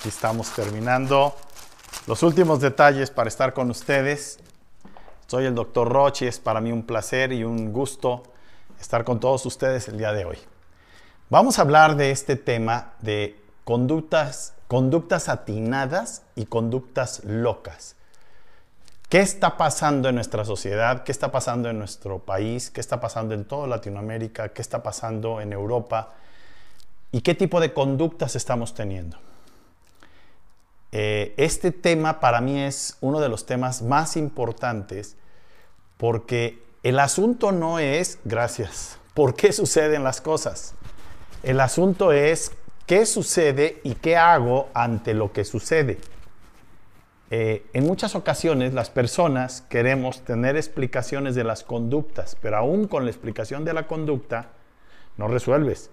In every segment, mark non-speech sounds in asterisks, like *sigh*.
Aquí estamos terminando los últimos detalles para estar con ustedes. Soy el doctor Rochi, es para mí un placer y un gusto estar con todos ustedes el día de hoy. Vamos a hablar de este tema de conductas, conductas atinadas y conductas locas. ¿Qué está pasando en nuestra sociedad? ¿Qué está pasando en nuestro país? ¿Qué está pasando en toda Latinoamérica? ¿Qué está pasando en Europa? ¿Y qué tipo de conductas estamos teniendo? Eh, este tema para mí es uno de los temas más importantes porque el asunto no es, gracias, *laughs* por qué suceden las cosas. El asunto es qué sucede y qué hago ante lo que sucede. Eh, en muchas ocasiones las personas queremos tener explicaciones de las conductas, pero aún con la explicación de la conducta no resuelves.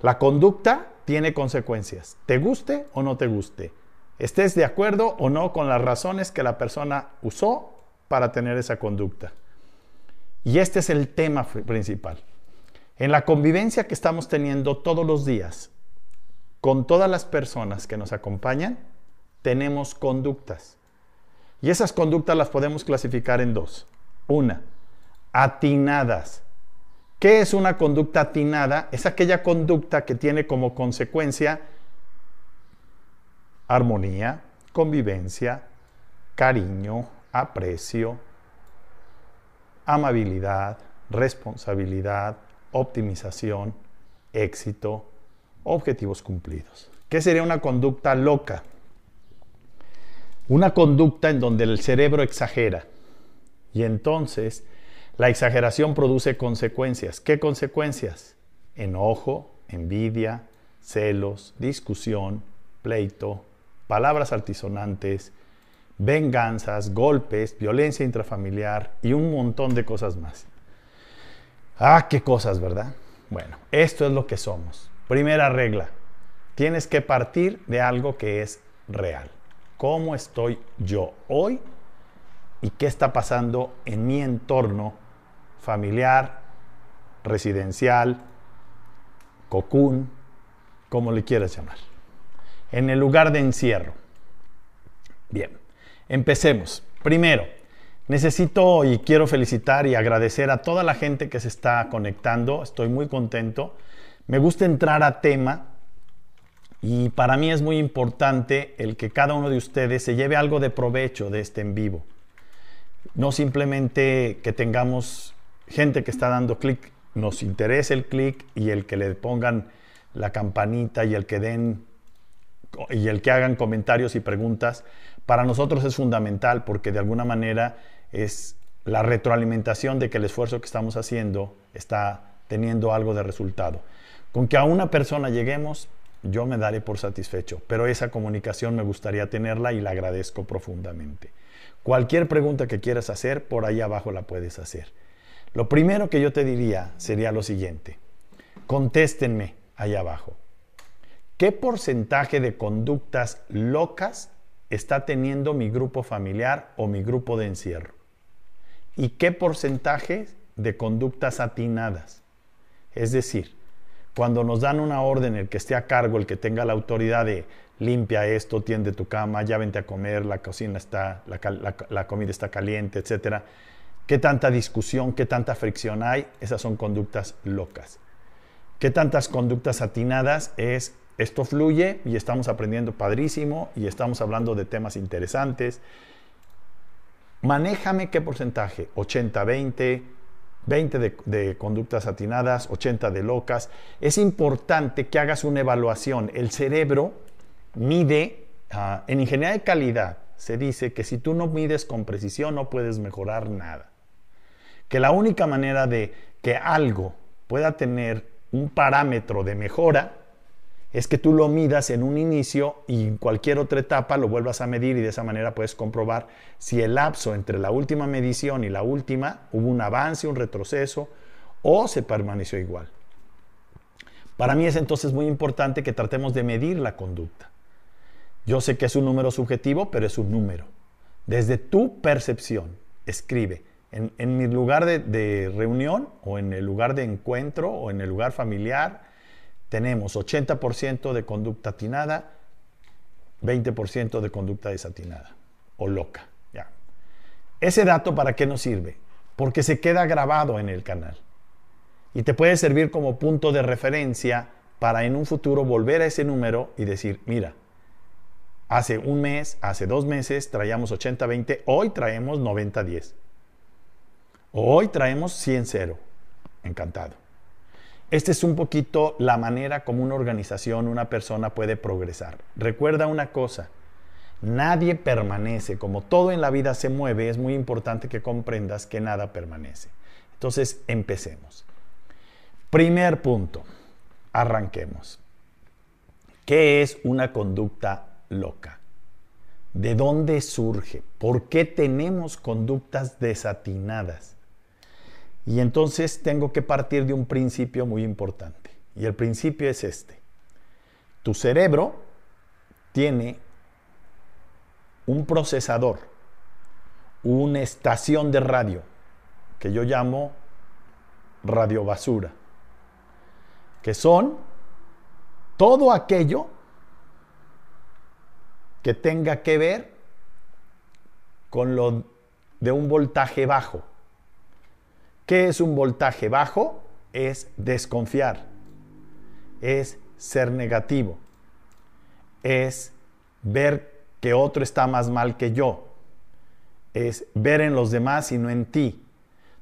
La conducta tiene consecuencias, te guste o no te guste, estés de acuerdo o no con las razones que la persona usó para tener esa conducta. Y este es el tema principal. En la convivencia que estamos teniendo todos los días con todas las personas que nos acompañan, tenemos conductas. Y esas conductas las podemos clasificar en dos. Una, atinadas. ¿Qué es una conducta atinada? Es aquella conducta que tiene como consecuencia armonía, convivencia, cariño, aprecio, amabilidad, responsabilidad, optimización, éxito, objetivos cumplidos. ¿Qué sería una conducta loca? Una conducta en donde el cerebro exagera. Y entonces la exageración produce consecuencias. ¿Qué consecuencias? Enojo, envidia, celos, discusión, pleito, palabras altisonantes, venganzas, golpes, violencia intrafamiliar y un montón de cosas más. Ah, qué cosas, ¿verdad? Bueno, esto es lo que somos. Primera regla, tienes que partir de algo que es real cómo estoy yo hoy y qué está pasando en mi entorno familiar, residencial, cocún, como le quieras llamar, en el lugar de encierro. Bien, empecemos. Primero, necesito y quiero felicitar y agradecer a toda la gente que se está conectando. Estoy muy contento. Me gusta entrar a tema y para mí es muy importante el que cada uno de ustedes se lleve algo de provecho de este en vivo. No simplemente que tengamos gente que está dando clic, nos interese el clic y el que le pongan la campanita y el que den y el que hagan comentarios y preguntas, para nosotros es fundamental porque de alguna manera es la retroalimentación de que el esfuerzo que estamos haciendo está teniendo algo de resultado. Con que a una persona lleguemos, yo me daré por satisfecho, pero esa comunicación me gustaría tenerla y la agradezco profundamente. Cualquier pregunta que quieras hacer, por ahí abajo la puedes hacer. Lo primero que yo te diría sería lo siguiente. Contéstenme ahí abajo. ¿Qué porcentaje de conductas locas está teniendo mi grupo familiar o mi grupo de encierro? ¿Y qué porcentaje de conductas atinadas? Es decir, cuando nos dan una orden, el que esté a cargo, el que tenga la autoridad de limpia esto, tiende tu cama, ya vente a comer, la cocina está, la, comida está caliente, etcétera. ¿Qué tanta discusión, qué tanta fricción hay? Esas son conductas locas. ¿Qué tantas conductas atinadas es esto fluye y estamos aprendiendo padrísimo y estamos hablando de temas interesantes? Manéjame qué porcentaje, 80-20, 20 de, conductas atinadas, 80 de locas. Es importante que hagas una evaluación. El cerebro mide, ah, en ingeniería de calidad se dice que si tú no mides con precisión no puedes mejorar nada. Que la única manera de que algo pueda tener un parámetro de mejora es que tú lo midas en un inicio y en cualquier otra etapa lo vuelvas a medir y de esa manera puedes comprobar si el lapso entre la última medición y la última hubo un avance, un retroceso o se permaneció igual. Para mí es entonces muy importante que tratemos de medir la conducta. Yo sé que es un número subjetivo, pero es un número. Desde tu percepción, escribe, en, mi lugar de reunión o en el lugar de encuentro o en el lugar familiar, tenemos 80% de conducta atinada, 20% de conducta desatinada o loca. Ya. Ese dato para qué nos sirve? Porque se queda grabado en el canal y te puede servir como punto de referencia para en un futuro volver a ese número y decir, mira, hace un mes, hace dos meses traíamos 80-20, hoy traemos 90-10. Hoy traemos 100-0. Encantado. Esta es un poquito la manera como una organización, una persona puede progresar. Recuerda una cosa, nadie permanece, como todo en la vida se mueve, es muy importante que comprendas que nada permanece. Entonces, empecemos. Primer punto, arranquemos. ¿Qué es una conducta loca? ¿De dónde surge? ¿Por qué tenemos conductas desatinadas? Y entonces tengo que partir de un principio muy importante. Y el principio es este. Tu cerebro tiene un procesador, una estación de radio, que yo llamo radiobasura, que son todo aquello que tenga que ver con lo de un voltaje bajo. ¿Qué es un voltaje bajo? Es desconfiar, es ser negativo, es ver que otro está más mal que yo, es ver en los demás y no en ti.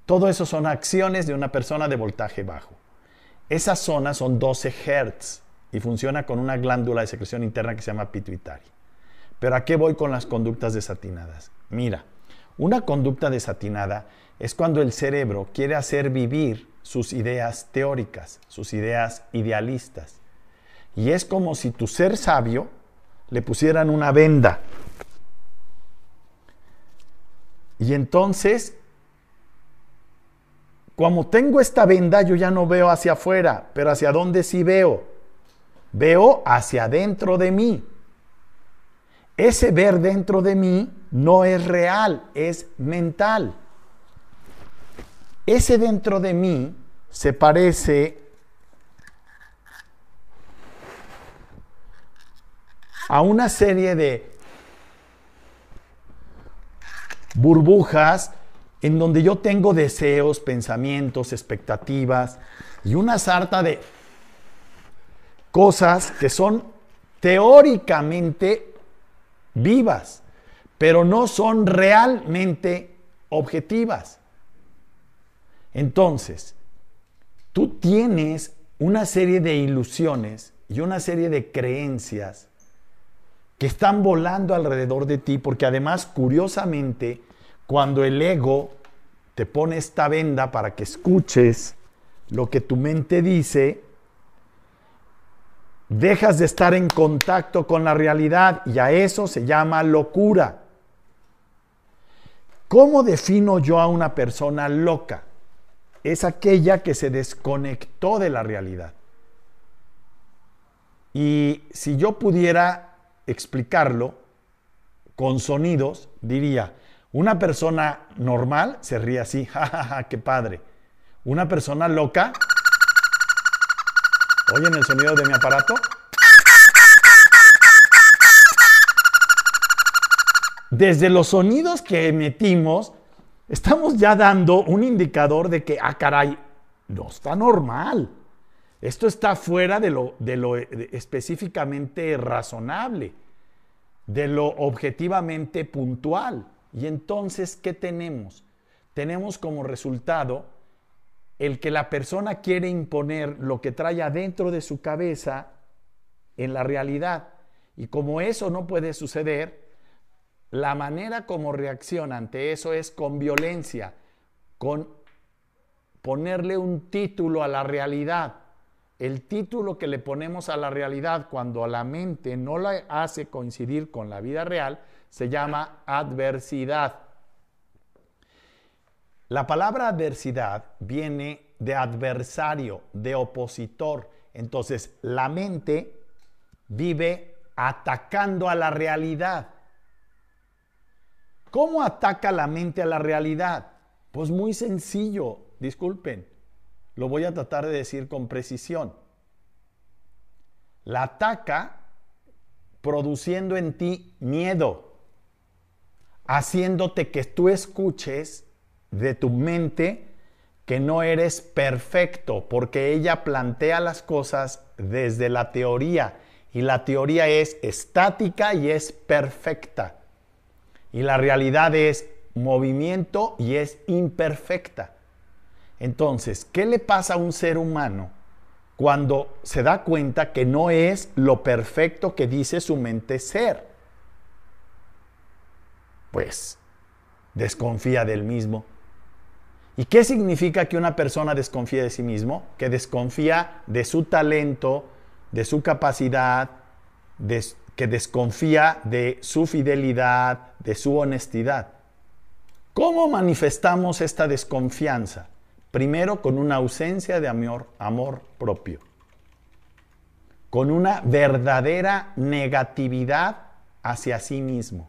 Todo eso son acciones de una persona de voltaje bajo. Esas zonas son 12 Hz y funciona con una glándula de secreción interna que se llama pituitaria. Pero ¿a qué voy con las conductas desatinadas? Mira, una conducta desatinada es cuando el cerebro quiere hacer vivir sus ideas teóricas, sus ideas idealistas. Y es como si tu ser sabio le pusieran una venda. Y entonces, como tengo esta venda, yo ya no veo hacia afuera, pero hacia dónde sí veo. Veo hacia dentro de mí. Ese ver dentro de mí no es real, es mental. Ese dentro de mí se parece a una serie de burbujas en donde yo tengo deseos, pensamientos, expectativas y una sarta de cosas que son teóricamente vivas, pero no son realmente objetivas. Entonces, tú tienes una serie de ilusiones y una serie de creencias que están volando alrededor de ti, porque además, curiosamente, cuando el ego te pone esta venda para que escuches lo que tu mente dice, dejas de estar en contacto con la realidad y a eso se llama locura. ¿Cómo defino yo a una persona loca? Es aquella que se desconectó de la realidad. Y si yo pudiera explicarlo con sonidos, diría, una persona normal se ríe así, *laughs* jajaja, qué padre. Una persona loca ¿Oyen el sonido de mi aparato? Desde los sonidos que emitimos, estamos ya dando un indicador de que, ah, caray, no está normal. Esto está fuera de lo, de lo específicamente razonable, de lo objetivamente puntual. Y entonces, ¿qué tenemos? Tenemos como resultado el que la persona quiere imponer lo que trae adentro de su cabeza en la realidad. Y como eso no puede suceder, la manera como reacciona ante eso es con violencia, con ponerle un título a la realidad. El título que le ponemos a la realidad cuando la mente no la hace coincidir con la vida real se llama adversidad. La palabra adversidad viene de adversario, de opositor. Entonces, la mente vive atacando a la realidad. ¿Cómo ataca la mente a la realidad? Pues muy sencillo, disculpen, lo voy a tratar de decir con precisión. La ataca produciendo en ti miedo, haciéndote que tú escuches de tu mente que no eres perfecto, porque ella plantea las cosas desde la teoría y la teoría es estática y es perfecta. Y la realidad es movimiento y es imperfecta. Entonces, ¿qué le pasa a un ser humano cuando se da cuenta que no es lo perfecto que dice su mente ser? Pues desconfía del mismo. ¿Y qué significa que una persona desconfía de sí mismo? Que desconfía de su talento, de su capacidad, que desconfía de su fidelidad, de su honestidad. ¿Cómo manifestamos esta desconfianza? Primero con una ausencia de amor, propio, con una verdadera negatividad hacia sí mismo.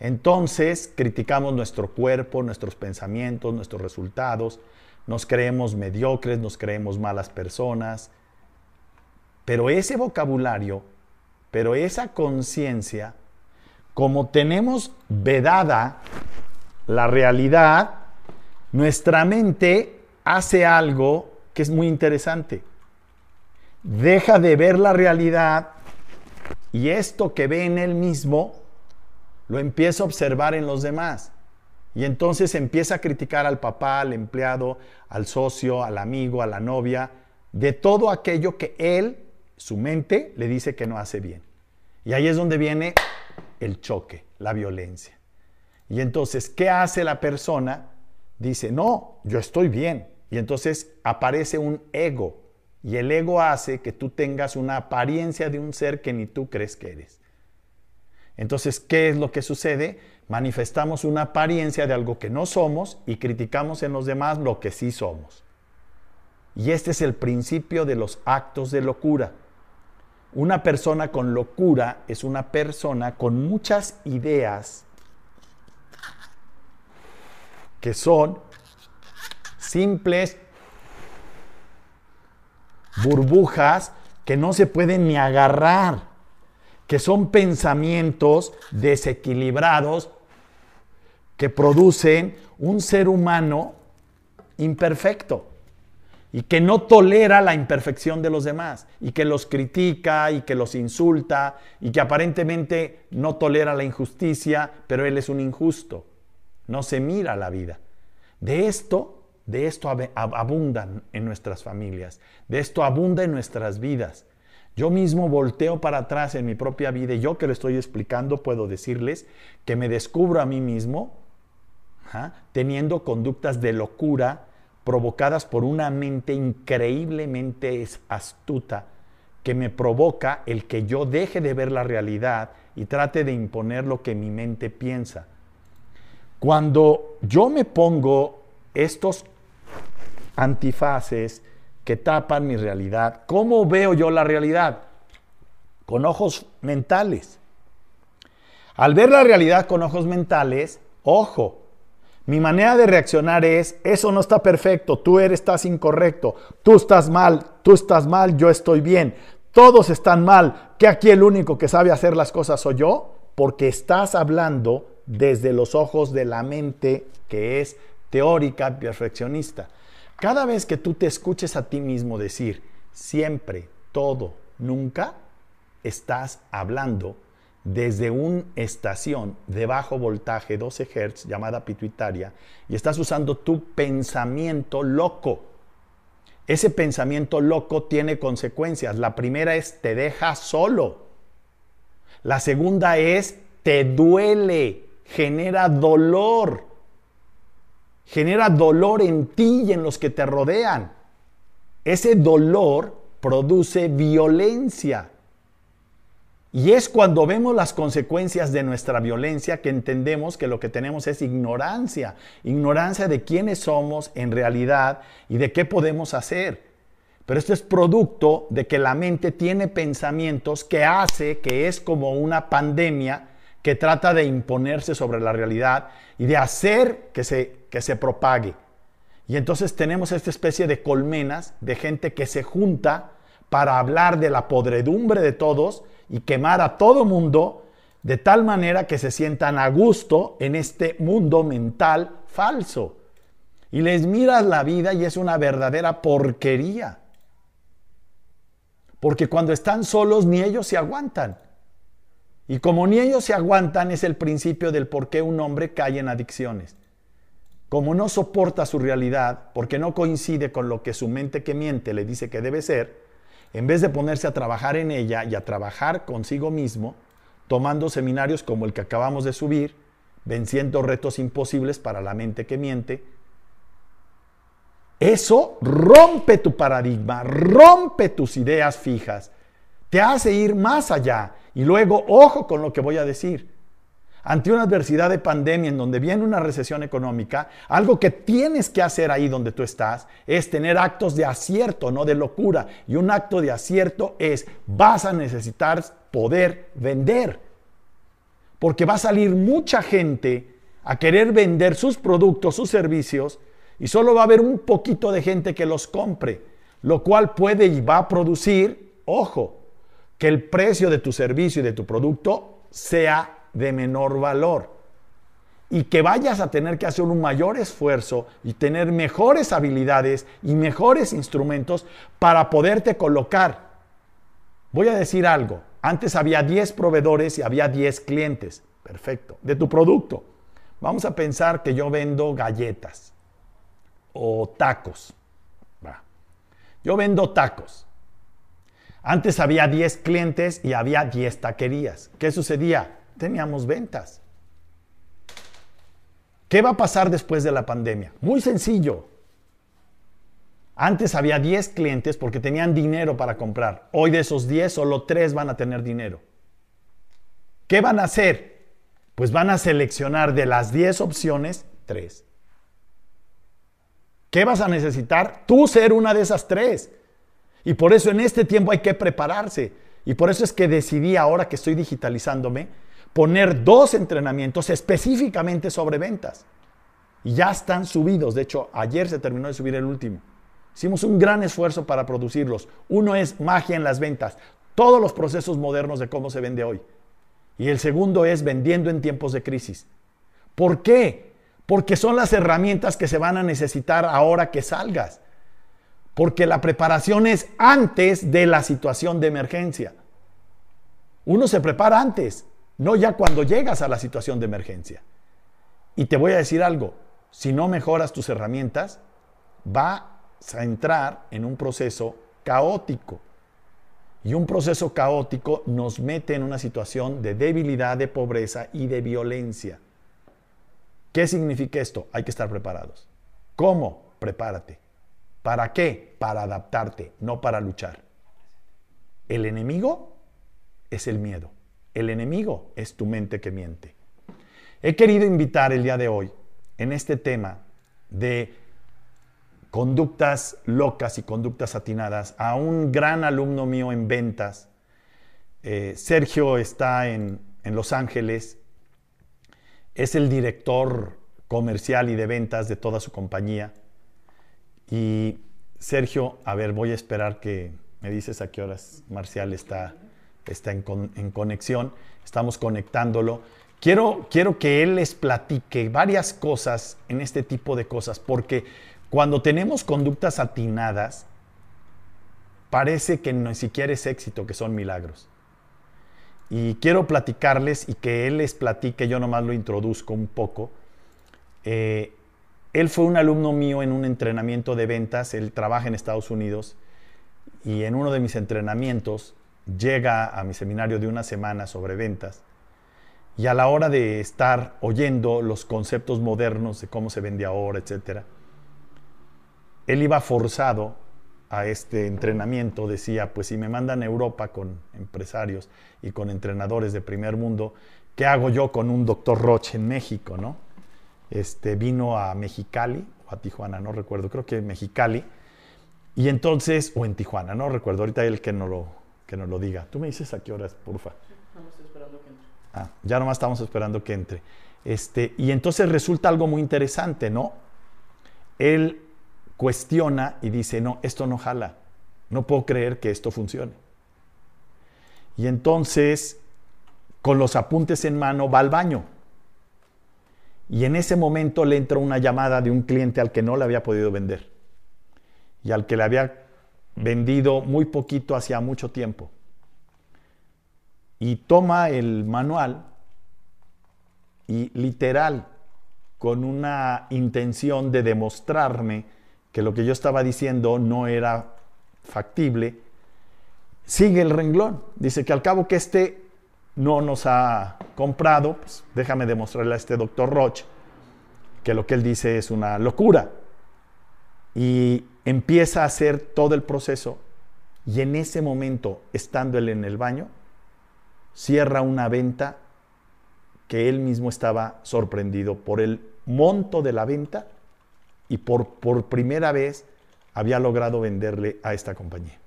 Entonces criticamos nuestro cuerpo, nuestros pensamientos, nuestros resultados, nos creemos mediocres, nos creemos malas personas, pero ese vocabulario, pero esa conciencia, como tenemos vedada la realidad, nuestra mente hace algo que es muy interesante. Deja de ver la realidad y esto que ve en él mismo lo empieza a observar en los demás. Y entonces empieza a criticar al papá, al empleado, al socio, al amigo, a la novia, de todo aquello que él su mente le dice que no hace bien. Y ahí es donde viene el choque, la violencia. Y entonces, ¿qué hace la persona? Dice, no, yo estoy bien. Y entonces aparece un ego. Y el ego hace que tú tengas una apariencia de un ser que ni tú crees que eres. Entonces, ¿qué es lo que sucede? Manifestamos una apariencia de algo que no somos y criticamos en los demás lo que sí somos. Y este es el principio de los actos de locura. Una persona con locura es una persona con muchas ideas que son simples burbujas que no se pueden ni agarrar, que son pensamientos desequilibrados que producen un ser humano imperfecto y que no tolera la imperfección de los demás y que los critica y que los insulta y que aparentemente no tolera la injusticia, pero él es un injusto. No se mira la vida. De esto, de esto abundan en nuestras familias, de esto abunda en nuestras vidas. Yo mismo volteo para atrás en mi propia vida y yo que lo estoy explicando puedo decirles que me descubro a mí mismo teniendo conductas de locura, provocadas por una mente increíblemente astuta que me provoca el que yo deje de ver la realidad y trate de imponer lo que mi mente piensa. Cuando yo me pongo estos antifaces que tapan mi realidad, ¿cómo veo yo la realidad? Con ojos mentales. Al ver la realidad con ojos mentales, ojo, mi manera de reaccionar es, eso no está perfecto, tú eres, estás incorrecto, tú estás mal, tú estás mal, yo estoy bien, todos están mal, que aquí el único que sabe hacer las cosas soy yo, porque estás hablando desde los ojos de la mente que es teórica, perfeccionista. Cada vez que tú te escuches a ti mismo decir siempre, todo, nunca, estás hablando desde una estación de bajo voltaje 12 Hz llamada pituitaria y estás usando tu pensamiento loco. Ese pensamiento loco tiene consecuencias. La primera es te deja solo. La segunda es te duele, genera dolor. Genera dolor en ti y en los que te rodean. Ese dolor produce violencia. Y es cuando vemos las consecuencias de nuestra violencia que entendemos que lo que tenemos es ignorancia, ignorancia de quiénes somos en realidad y de qué podemos hacer. Pero esto es producto de que la mente tiene pensamientos que hace que es como una pandemia que trata de imponerse sobre la realidad y de hacer que se, que se propague. Y entonces tenemos esta especie de colmenas de gente que se junta para hablar de la podredumbre de todos y quemar a todo mundo de tal manera que se sientan a gusto en este mundo mental falso. Y les miras la vida y es una verdadera porquería. Porque cuando están solos ni ellos se aguantan. Y como ni ellos se aguantan es el principio del por qué un hombre cae en adicciones. Como no soporta su realidad, porque no coincide con lo que su mente que miente le dice que debe ser, en vez de ponerse a trabajar en ella y a trabajar consigo mismo, tomando seminarios como el que acabamos de subir, venciendo retos imposibles para la mente que miente. Eso rompe tu paradigma, rompe tus ideas fijas, te hace ir más allá. Y luego, ojo con lo que voy a decir. Ante una adversidad de pandemia en donde viene una recesión económica, algo que tienes que hacer ahí donde tú estás es tener actos de acierto, no de locura. Y un acto de acierto es, vas a necesitar poder vender. Porque va a salir mucha gente a querer vender sus productos, sus servicios, y solo va a haber un poquito de gente que los compre, lo cual puede y va a producir, ojo, que el precio de tu servicio y de tu producto sea de menor valor y que vayas a tener que hacer un mayor esfuerzo y tener mejores habilidades y mejores instrumentos para poderte colocar. Voy a decir algo, antes había 10 proveedores y había 10 clientes. Perfecto. De tu producto. Vamos a pensar que yo vendo galletas o tacos. Yo vendo tacos. Antes había 10 clientes y había 10 taquerías. ¿Qué sucedía? Teníamos ventas. ¿Qué va a pasar después de la pandemia? Muy sencillo. Antes había 10 clientes porque tenían dinero para comprar. Hoy de esos 10 solo 3 van a tener dinero. ¿Qué van a hacer? Pues van a seleccionar de las 10 opciones 3. ¿Qué vas a necesitar? Tú ser una de esas 3. Y por eso en este tiempo hay que prepararse. Y por eso es que decidí ahora que estoy digitalizándome poner dos entrenamientos específicamente sobre ventas. Y ya están subidos. De hecho, ayer se terminó de subir el último. Hicimos un gran esfuerzo para producirlos. Uno es magia en las ventas, todos los procesos modernos de cómo se vende hoy. Y el segundo es vendiendo en tiempos de crisis. ¿Por qué? Porque son las herramientas que se van a necesitar ahora que salgas. Porque la preparación es antes de la situación de emergencia. Uno se prepara antes, no ya cuando llegas a la situación de emergencia. Y te voy a decir algo, si no mejoras tus herramientas, va a entrar en un proceso caótico. Y un proceso caótico nos mete en una situación de debilidad, de pobreza y de violencia. ¿Qué significa esto? Hay que estar preparados. ¿Cómo? Prepárate. ¿Para qué? Para adaptarte, no para luchar. El enemigo es el miedo. El enemigo es tu mente que miente. He querido invitar el día de hoy en este tema de conductas locas y conductas atinadas a un gran alumno mío en ventas. Eh, Sergio está en, en Los Ángeles, es el director comercial y de ventas de toda su compañía. Y Sergio, a ver, voy a esperar que me dices a qué horas Marcial está, está en, conexión. Estamos conectándolo. Quiero, quiero que él les platique varias cosas en este tipo de cosas, porque cuando tenemos conductas atinadas, parece que no siquiera es éxito, que son milagros. Y quiero platicarles y que él les platique, yo nomás lo introduzco un poco. Eh, él fue un alumno mío en un entrenamiento de ventas, él trabaja en Estados Unidos y en uno de mis entrenamientos llega a mi seminario de una semana sobre ventas y a la hora de estar oyendo los conceptos modernos de cómo se vende ahora, etcétera, él iba forzado a este entrenamiento, decía, pues si me mandan a Europa con empresarios y con entrenadores de primer mundo, ¿qué hago yo con un doctor Roche en México, no? Este, vino a Mexicali o a Tijuana, no recuerdo, creo que Mexicali, y entonces, o en Tijuana, no recuerdo, ahorita él que no lo, que nos lo diga. Tú me dices a qué horas, porfa. esperando que entre. Ah, ya nomás estamos esperando que entre. Este, y entonces resulta algo muy interesante, ¿no? Él cuestiona y dice, no, esto no jala, no puedo creer que esto funcione. Y entonces, con los apuntes en mano, va al baño. Y en ese momento le entra una llamada de un cliente al que no le había podido vender. Y al que le había vendido muy poquito hacía mucho tiempo. Y toma el manual y literal, con una intención de demostrarme que lo que yo estaba diciendo no era factible, sigue el renglón. Dice que al cabo que este no nos ha comprado, pues déjame demostrarle a este doctor Roche que lo que él dice es una locura. Y empieza a hacer todo el proceso y en ese momento, estando él en el baño, cierra una venta que él mismo estaba sorprendido por el monto de la venta y por, por primera vez había logrado venderle a esta compañía.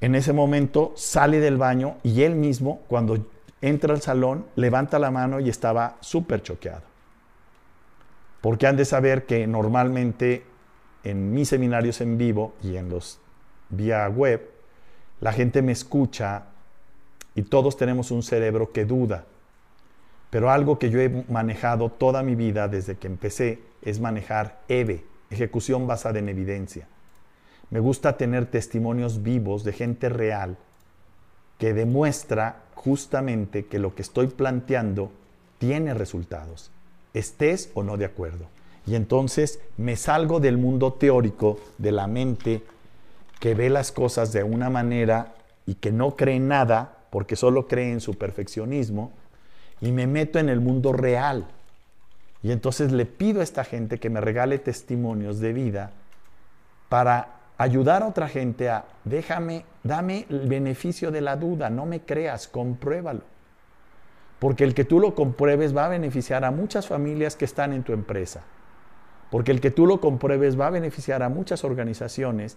En ese momento sale del baño y él mismo, cuando entra al salón, levanta la mano y estaba súper choqueado. Porque han de saber que normalmente en mis seminarios en vivo y en los vía web, la gente me escucha y todos tenemos un cerebro que duda. Pero algo que yo he manejado toda mi vida desde que empecé es manejar EVE, ejecución basada en evidencia. Me gusta tener testimonios vivos de gente real que demuestra justamente que lo que estoy planteando tiene resultados, estés o no de acuerdo. Y entonces me salgo del mundo teórico, de la mente que ve las cosas de una manera y que no cree nada, porque solo cree en su perfeccionismo, y me meto en el mundo real. Y entonces le pido a esta gente que me regale testimonios de vida para ayudar a otra gente a, déjame, dame el beneficio de la duda, no me creas, compruébalo. Porque el que tú lo compruebes va a beneficiar a muchas familias que están en tu empresa. Porque el que tú lo compruebes va a beneficiar a muchas organizaciones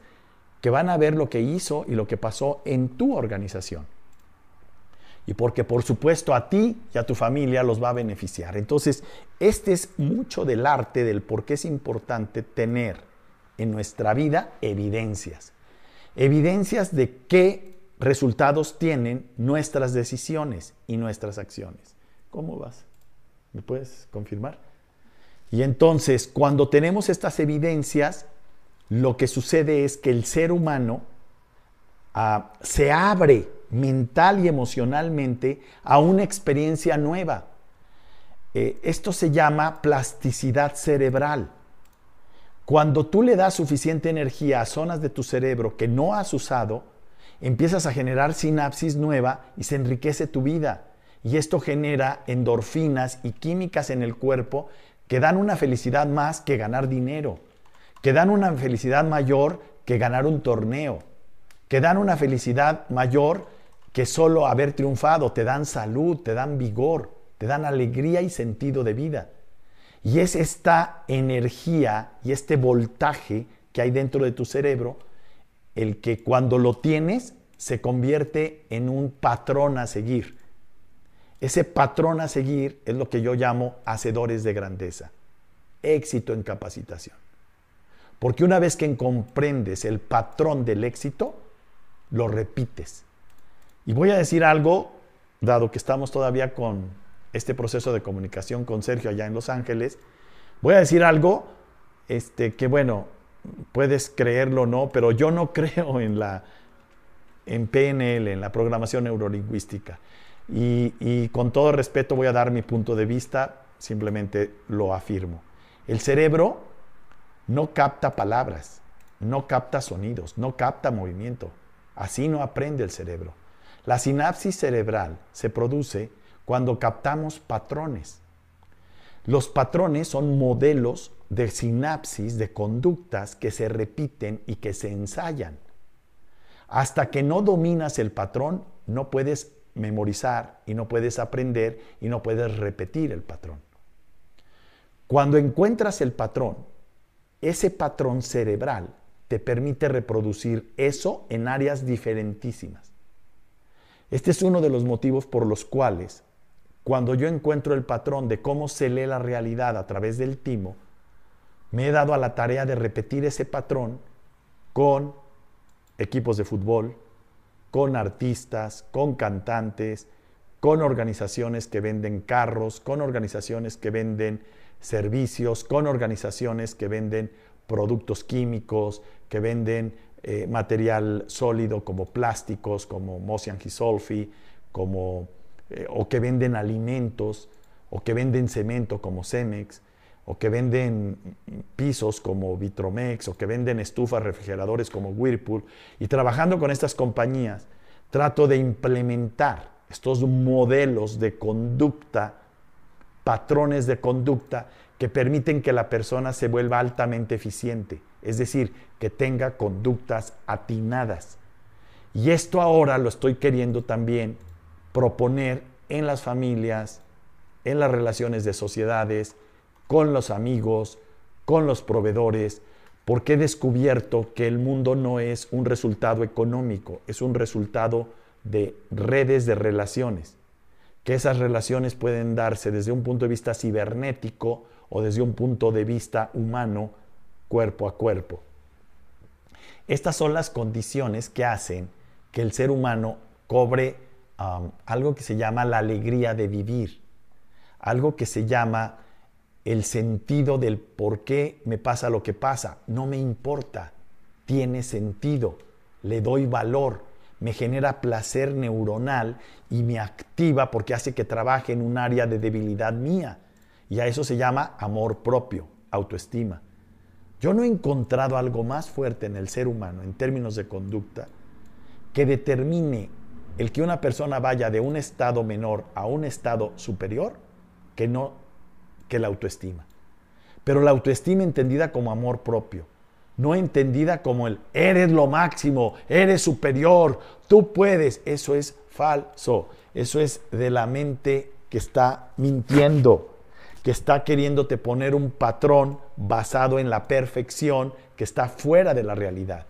que van a ver lo que hizo y lo que pasó en tu organización. Y porque por supuesto a ti y a tu familia los va a beneficiar. Entonces, este es mucho del arte del por qué es importante tener en nuestra vida evidencias. Evidencias de qué resultados tienen nuestras decisiones y nuestras acciones. ¿Cómo vas? ¿Me puedes confirmar? Y entonces, cuando tenemos estas evidencias, lo que sucede es que el ser humano ah, se abre mental y emocionalmente a una experiencia nueva. Eh, esto se llama plasticidad cerebral. Cuando tú le das suficiente energía a zonas de tu cerebro que no has usado, empiezas a generar sinapsis nueva y se enriquece tu vida. Y esto genera endorfinas y químicas en el cuerpo que dan una felicidad más que ganar dinero, que dan una felicidad mayor que ganar un torneo, que dan una felicidad mayor que solo haber triunfado, te dan salud, te dan vigor, te dan alegría y sentido de vida. Y es esta energía y este voltaje que hay dentro de tu cerebro el que cuando lo tienes se convierte en un patrón a seguir. Ese patrón a seguir es lo que yo llamo hacedores de grandeza, éxito en capacitación. Porque una vez que comprendes el patrón del éxito, lo repites. Y voy a decir algo, dado que estamos todavía con este proceso de comunicación con Sergio allá en Los Ángeles, voy a decir algo este, que, bueno, puedes creerlo o no, pero yo no *laughs* creo en la en PNL, en la programación neurolingüística. Y, con todo respeto voy a dar mi punto de vista, simplemente lo afirmo. El cerebro no capta palabras, no capta sonidos, no capta movimiento. Así no aprende el cerebro. La sinapsis cerebral se produce cuando captamos patrones. Los patrones son modelos de sinapsis, de conductas que se repiten y que se ensayan. Hasta que no dominas el patrón, no puedes memorizar y no puedes aprender y no puedes repetir el patrón. Cuando encuentras el patrón, ese patrón cerebral te permite reproducir eso en áreas diferentísimas. Este es uno de los motivos por los cuales, cuando yo encuentro el patrón de cómo se lee la realidad a través del timo, me he dado a la tarea de repetir ese patrón con equipos de fútbol, con artistas, con cantantes, con organizaciones que venden carros, con organizaciones que venden servicios, con organizaciones que venden productos químicos, que venden eh, material sólido como plásticos, como Mosian Gisolfi, como, eh, o que venden alimentos, o que venden cemento como Cemex, o que venden pisos como Vitromex, o que venden estufas, refrigeradores como Whirlpool. Y trabajando con estas compañías, trato de implementar estos modelos de conducta, patrones de conducta que permiten que la persona se vuelva altamente eficiente, es decir, que tenga conductas atinadas. Y esto ahora lo estoy queriendo también proponer en las familias, en las relaciones de sociedades, con los amigos, con los proveedores, porque he descubierto que el mundo no es un resultado económico, es un resultado de redes de relaciones, que esas relaciones pueden darse desde un punto de vista cibernético o desde un punto de vista humano, cuerpo a cuerpo. Estas son las condiciones que hacen que el ser humano cobre algo que se llama la alegría de vivir, algo que se llama el sentido del por qué me pasa lo que pasa. No me importa, tiene sentido, le doy valor, me genera placer neuronal y me activa porque hace que trabaje en un área de debilidad mía. Y a eso se llama amor propio, autoestima. Yo no he encontrado algo más fuerte en el ser humano en términos de conducta que determine el que una persona vaya de un estado menor a un estado superior que no que la autoestima. Pero la autoestima entendida como amor propio, no entendida como el eres lo máximo, eres superior, tú puedes, eso es falso, eso es de la mente que está mintiendo que está queriéndote poner un patrón basado en la perfección que está fuera de la realidad.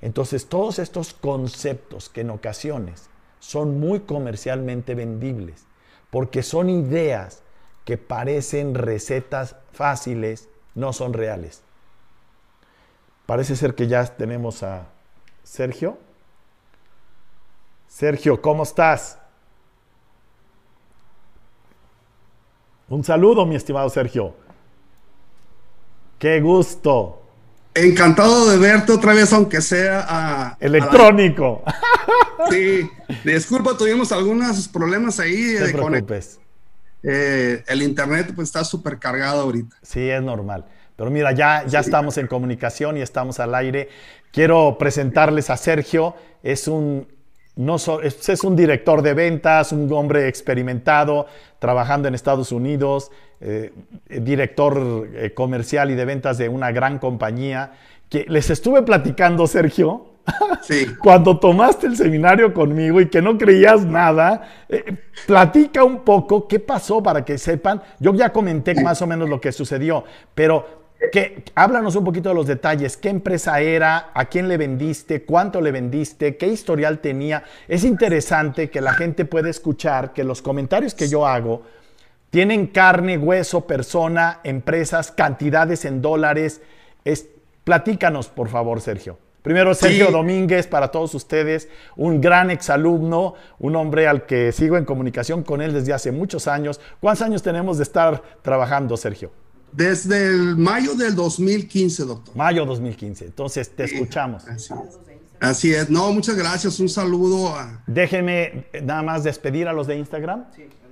Entonces todos estos conceptos que en ocasiones son muy comercialmente vendibles, porque son ideas que parecen recetas fáciles, no son reales. Parece ser que ya tenemos a Sergio. Sergio, ¿cómo estás? Un saludo, mi estimado Sergio. Qué gusto. Encantado de verte otra vez, aunque sea a, electrónico. *laughs* Sí, disculpa, tuvimos algunos problemas ahí. No te preocupes. Eh, el internet pues está súper cargado ahorita. Sí, es normal. Pero mira, ya, ya estamos en comunicación y estamos al aire. Quiero presentarles a Sergio. Es un no es, un director de ventas, un hombre experimentado, trabajando en Estados Unidos, eh, director eh, comercial y de ventas de una gran compañía, que les estuve platicando, Sergio, *laughs* sí. cuando tomaste el seminario conmigo y que no creías nada, eh, platica un poco qué pasó para que sepan. Yo ya comenté más o menos lo que sucedió, pero háblanos un poquito de los detalles. ¿Qué empresa era? ¿A quién le vendiste? ¿Cuánto le vendiste? ¿Qué historial tenía? Es interesante que la gente pueda escuchar que los comentarios que yo hago tienen carne, hueso, persona, empresas, cantidades en dólares. Es, platícanos, por favor, Sergio. Primero, Sergio Domínguez, para todos ustedes, un gran exalumno, un hombre al que sigo en comunicación con él desde hace muchos años. ¿Cuántos años tenemos de estar trabajando, Sergio? Desde el mayo del 2015, doctor. Mayo 2015. Entonces, te escuchamos. Así es. No, muchas gracias. Un saludo a... Déjeme nada más despedir a los de Instagram.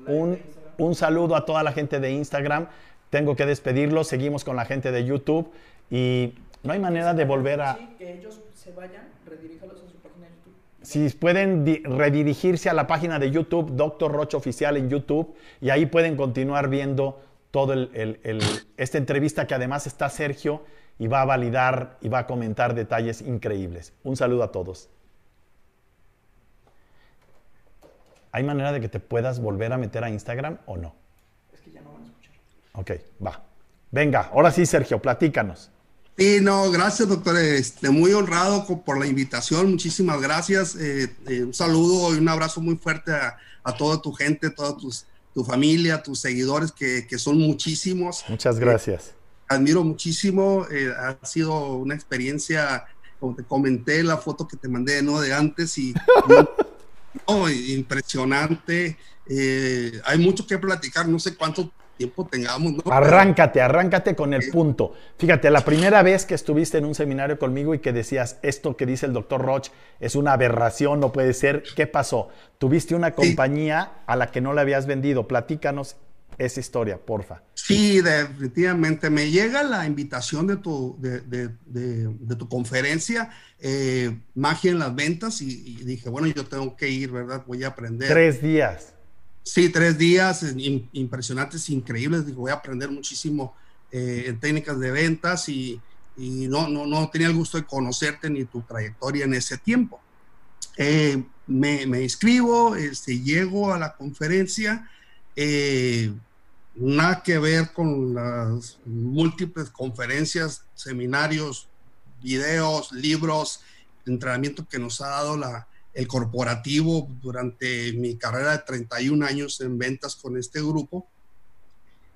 un, un saludo a toda la gente de Instagram. Tengo que despedirlos. Seguimos con la gente de YouTube. Y no hay manera de volver a... Sí, que ellos se vayan, redirijalos a su página de YouTube. Si pueden redirigirse a la página de YouTube, Doctor Rocha Oficial en YouTube, y ahí pueden continuar viendo todo esta entrevista que además está Sergio y va a validar y va a comentar detalles increíbles. Un saludo a todos. ¿Hay manera de que te puedas volver a meter a Instagram o no? Es que ya no van a escuchar. Ok, va. Venga, ahora sí, Sergio, platícanos. Sí, no, gracias, doctor. Este, muy honrado por la invitación. Muchísimas gracias. Eh, eh, un saludo y un abrazo muy fuerte a, a toda tu gente, todos tus tu familia, tus seguidores, que, que son muchísimos. Muchas gracias. Eh, admiro muchísimo, eh, ha sido una experiencia como te comenté, la foto que te mandé, ¿no? De antes y, *laughs* no, impresionante. Eh, hay mucho que platicar, no sé cuánto tiempo tengamos. ¿no? Arráncate, arráncate con el punto. Fíjate, la primera vez que estuviste en un seminario conmigo y que decías, esto que dice el doctor Roch es una aberración, no puede ser, ¿qué pasó? Tuviste una compañía a la que no le habías vendido. Platícanos esa historia, porfa. Sí, definitivamente. Me llega la invitación de tu, de, tu conferencia, eh, Magia en las Ventas, y, dije, bueno, yo tengo que ir, ¿verdad? Voy a aprender. Tres días. Sí, tres días impresionantes, increíbles. Digo, voy a aprender muchísimo eh, en técnicas de ventas y, no, no, no tenía el gusto de conocerte ni tu trayectoria en ese tiempo. Eh, me, inscribo, este, llego a la conferencia eh, nada que ver con las múltiples conferencias, seminarios, videos, libros, entrenamiento que nos ha dado la, el corporativo durante mi carrera de 31 años en ventas con este grupo.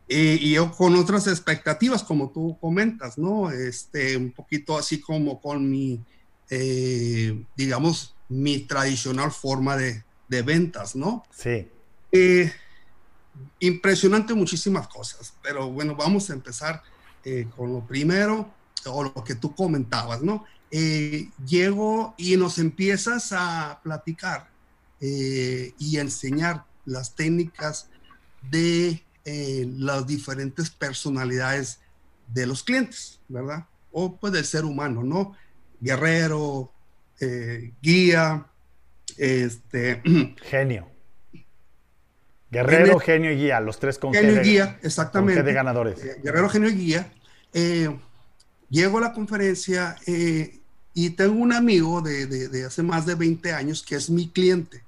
y yo con otras expectativas, como tú comentas, ¿no? Este, un poquito así como con mi, eh, digamos, mi tradicional forma de, de ventas, ¿no? Sí. Eh, impresionante muchísimas cosas, pero bueno, vamos a empezar eh, con lo primero, o lo que tú comentabas, ¿no? Eh, llego y nos empiezas a platicar eh, y enseñar las técnicas de las diferentes personalidades de los clientes, ¿verdad? O pues del ser humano, ¿no? Guerrero, guía, este... *clears throat* Genio Guerrero, genio y guía, los tres con Genio y guía, exactamente. de ganadores. Eh, Guerrero, genio y guía. Eh, llego a la conferencia eh, y tengo un amigo de, hace más de 20 años que es mi cliente.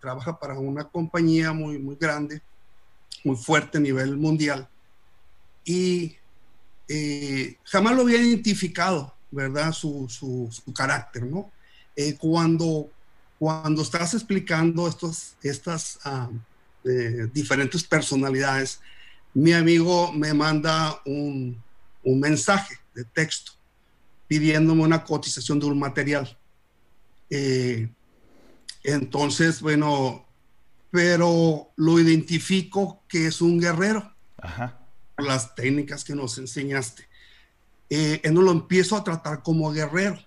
trabaja para una compañía muy, muy grande, muy fuerte a nivel mundial. Y jamás lo había identificado, ¿verdad? Su, su, su carácter, ¿no? cuando cuando estás explicando estos, estas eh, diferentes personalidades, mi amigo me manda un, un, mensaje de texto pidiéndome una cotización de un material. Eh, entonces, bueno, pero lo identifico que es un guerrero. Las técnicas que nos enseñaste. Eh, no lo empiezo a tratar como guerrero,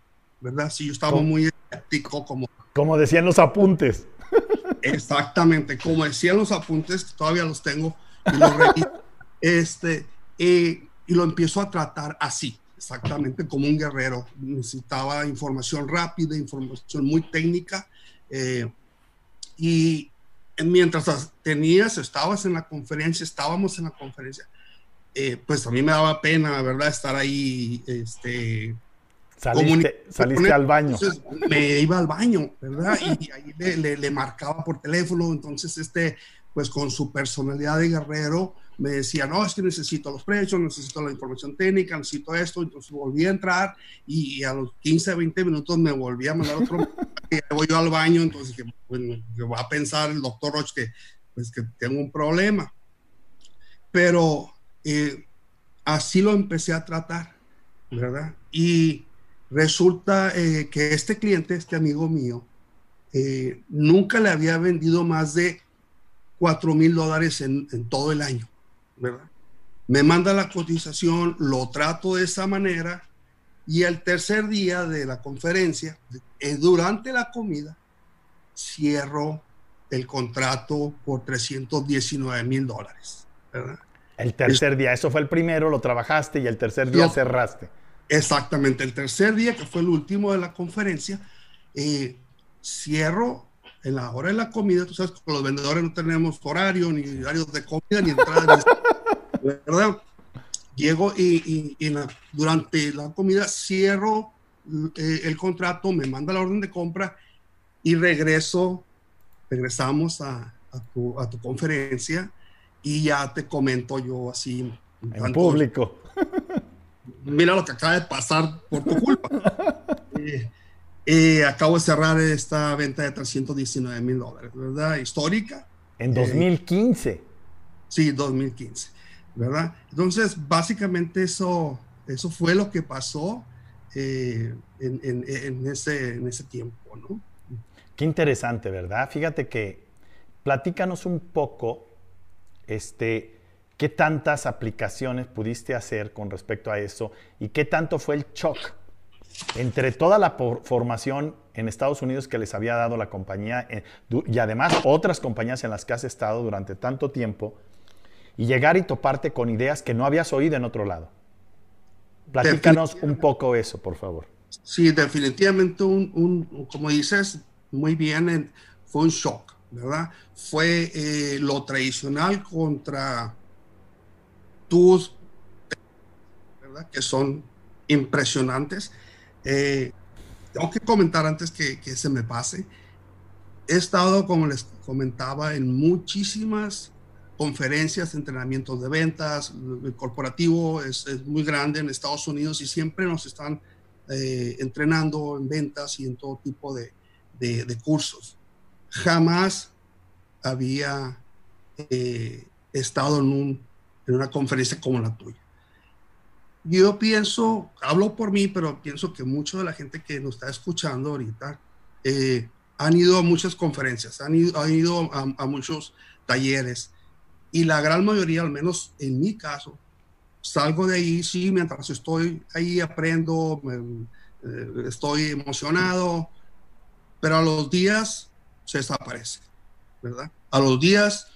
¿verdad? Si yo estaba muy escéptico, como como decían los apuntes. *laughs* Exactamente, como decían los apuntes, todavía los tengo y los *laughs* este, eh, y lo empiezo a tratar así, exactamente como un guerrero. Necesitaba información rápida, información muy técnica. Eh, y mientras tenías, estabas en la conferencia, estábamos en la conferencia, eh, pues a mí me daba pena, ¿verdad?, estar ahí, este, Saliste, al baño. me iba al baño, ¿verdad? Y ahí le, marcaba por teléfono. Entonces, este, pues con su personalidad de guerrero, me decía, no, es que necesito los precios, necesito la información técnica, necesito esto. Entonces volví a entrar y a los 15, 20 minutos me volví a mandar otro. *laughs* voy yo al baño, entonces, que, bueno, va a pensar el doctor Roche que, pues, que tengo un problema. Pero eh, así lo empecé a tratar, ¿verdad? Y Resulta eh, que este cliente, este amigo mío, eh, nunca le había vendido más de 4 mil dólares en, todo el año, ¿verdad? Me manda la cotización, lo trato de esa manera y el tercer día de la conferencia, eh, durante la comida, cierro el contrato por 319 mil dólares. El tercer día, eso fue el primero, lo trabajaste y el tercer día cerraste. Exactamente, el tercer día, que fue el último de la conferencia, eh, cierro en la hora de la comida. Tú sabes que los vendedores no tenemos horario, ni horarios de comida, ni entrada, *laughs* ¿verdad? Llego y, durante la comida cierro eh, el contrato, me manda la orden de compra y regreso, regresamos a, tu, a tu conferencia y ya te comento yo así. En público mira lo que acaba de pasar por tu culpa. *laughs* Eh, eh, acabo de cerrar esta venta de 319 mil dólares, ¿verdad? Histórica. En 2015. Eh, sí, 2015, ¿verdad? Entonces, básicamente eso, eso fue lo que pasó. eh, en, en- en ese, en ese tiempo, ¿no? Qué interesante, ¿verdad? Fíjate que platícanos un poco, este, qué tantas aplicaciones pudiste hacer con respecto a eso y qué tanto fue el shock entre toda la formación en Estados Unidos que les había dado la compañía eh, y además otras compañías en las que has estado durante tanto tiempo y llegar y toparte con ideas que no habías oído en otro lado. Platícanos un poco eso, por favor. Sí, definitivamente un, un- como dices muy bien, en- fue un shock, ¿verdad? Fue eh, lo tradicional contra tus, ¿verdad? Que son impresionantes. Eh, tengo que comentar antes que, se me pase. He estado, como les comentaba, en muchísimas conferencias, entrenamientos de ventas. El corporativo es, muy grande en Estados Unidos y siempre nos están eh, entrenando en ventas y en todo tipo de, cursos. Jamás había eh, estado en, en una conferencia como la tuya. Yo pienso, hablo por mí, pero pienso que mucha de la gente que nos está escuchando ahorita eh, han ido a muchas conferencias, han ido, han ido a, a muchos talleres y la gran mayoría, al menos en mi caso, salgo de ahí, sí, mientras estoy ahí aprendo, me- eh, estoy emocionado, pero a los días se desaparece, ¿verdad? A los días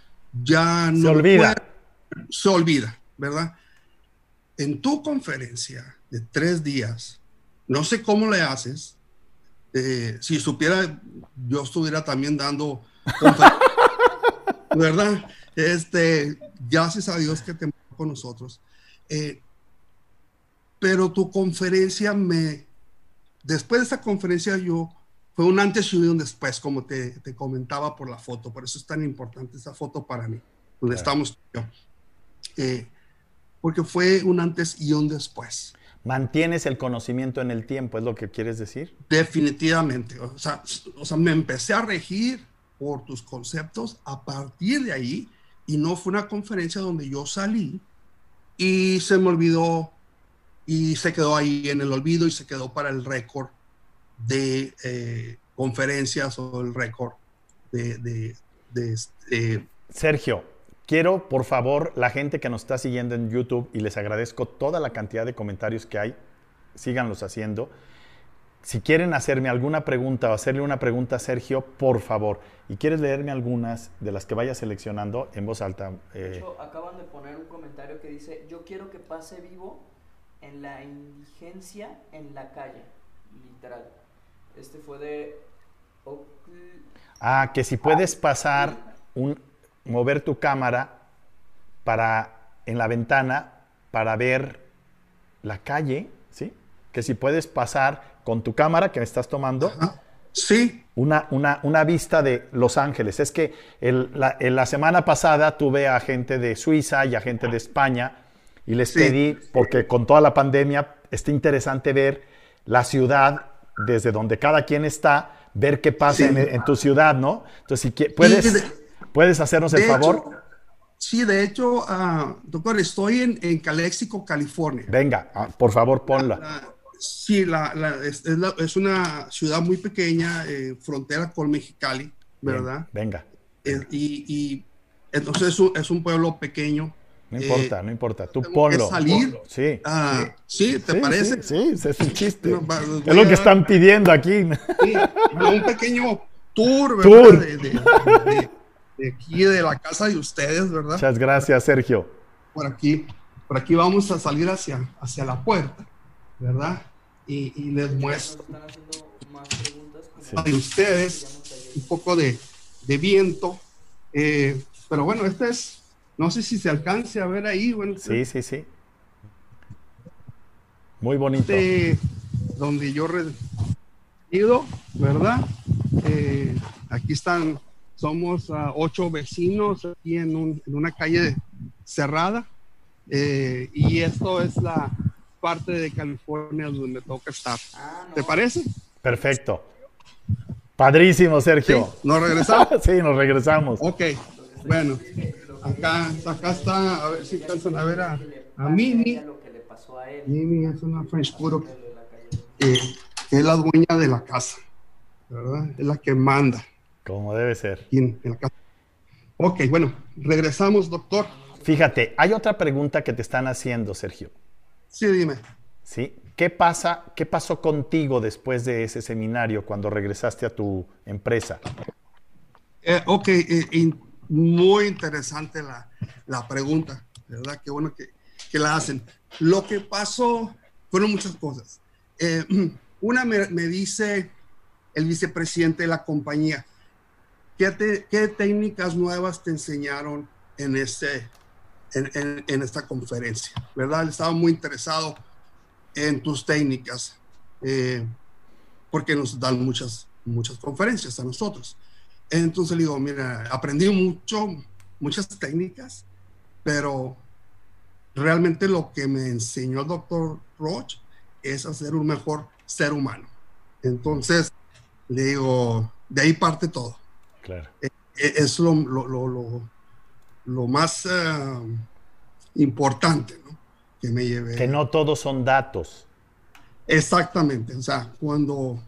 ya no Se olvida. puede- se olvida, ¿verdad? En tu conferencia de tres días, no sé cómo le haces. eh, si supiera, yo estuviera también dando *laughs* ¿verdad? Este, gracias a Dios que te con nosotros. Eh, pero tu conferencia me, después de esa conferencia yo, fue un antes y un después, como te, te comentaba por la foto, por eso es tan importante esa foto para mí, donde Claro. estamos yo. Eh, porque fue un antes y un después. Mantienes el conocimiento en el tiempo, es lo que quieres decir. Definitivamente. O sea, o sea, me empecé a regir por tus conceptos a partir de ahí y no fue una conferencia donde yo salí y se me olvidó y se quedó ahí en el olvido y se quedó para el récord de eh, conferencias o el récord de, de, de, este, Sergio, quiero por favor la gente que nos está siguiendo en YouTube y les agradezco toda la cantidad de comentarios que hay, síganlos haciendo. Si quieren hacerme alguna pregunta o hacerle una pregunta a Sergio, por favor, y quieres leerme algunas de las que vaya seleccionando en voz alta. De eh, hecho, acaban de poner un comentario que dice, yo quiero que pase vivo en la indigencia en la calle, literal. Este fue de... Ah, que si puedes pasar, un, mover tu cámara para, en la ventana para ver la calle, ¿sí? Que si puedes pasar con tu cámara que me estás tomando, ajá. sí, una, una, una vista de Los Ángeles. Es que el- la, en la semana pasada tuve a gente de Suiza y a gente de España y les Sí. pedí, porque con toda la pandemia está interesante ver la ciudad desde donde cada quien está, ver qué pasa Sí. en, en tu ciudad, ¿no? Entonces, si puedes, de- puedes hacernos el de favor. hecho, sí, de hecho, ah, doctor, estoy en, en Calexico, California. Venga, ah, por favor, ponla. La- sí, la, la- es, es la- es una ciudad muy pequeña, eh, frontera con Mexicali, ¿verdad? Venga. Eh, y, y entonces es un, es un pueblo pequeño. No Eh, importa, no importa. Tú ponlo. salir. ponlo. Sí. Ah, ¿Sí? ¿Te Sí, parece? Sí, sí, es un chiste. No, va- es lo que están pidiendo aquí. Sí, un pequeño tour, ¿verdad? Tour. De, de- de- de aquí, de la casa de ustedes, ¿verdad? Muchas gracias, Sergio. Por aquí, por aquí vamos a salir hacia, hacia la puerta, ¿verdad? Y, y les muestro Sí. de ustedes un poco de, de viento. eh, pero bueno, este es, no sé si se alcance a ver ahí, bueno, Sí, sí, sí. Muy bonito. este, donde yo resido, ¿verdad? Eh, aquí están, somos ah, ocho vecinos aquí en, un- en una calle cerrada. eh, y esto es la parte de California donde me toca estar. Ah, no. ¿Te parece? Perfecto. Padrísimo, Sí, Sergio. ¿Nos regresamos? *laughs* Sí, nos regresamos. Ok, bueno, acá, acá está, a ver si alcanzan a ver a, a Mimi. Mimi es una French puro. eh, es la dueña de la casa, ¿verdad? Es la que manda. Como debe ser. aquí en- en la casa. Ok, bueno, regresamos, doctor. Fíjate, hay otra pregunta que te están haciendo, Sergio. Sí, dime. ¿Sí? ¿Qué pasa, qué pasó contigo después de ese seminario cuando regresaste a tu empresa? Eh, ok, eh, in- muy interesante la, la pregunta, ¿verdad? Qué bueno que, que la hacen. Lo que pasó fueron muchas cosas. Eh, *clears throat* una me, me dice el vicepresidente de la compañía, ¿qué, te- qué técnicas nuevas te enseñaron en, este, en, en- en esta conferencia? ¿Verdad? Estaba muy interesado en tus técnicas, eh, porque nos dan muchas, muchas conferencias a nosotros. Entonces le digo, mira, aprendí mucho, muchas técnicas, pero realmente lo que me enseñó el doctor Roach es a ser un mejor ser humano. Entonces le digo, de ahí parte todo. Claro. E- Es lo, lo, lo, lo- más eh, importante ¿no? que me llevé. Que no todos son datos. Exactamente, o sea, cuando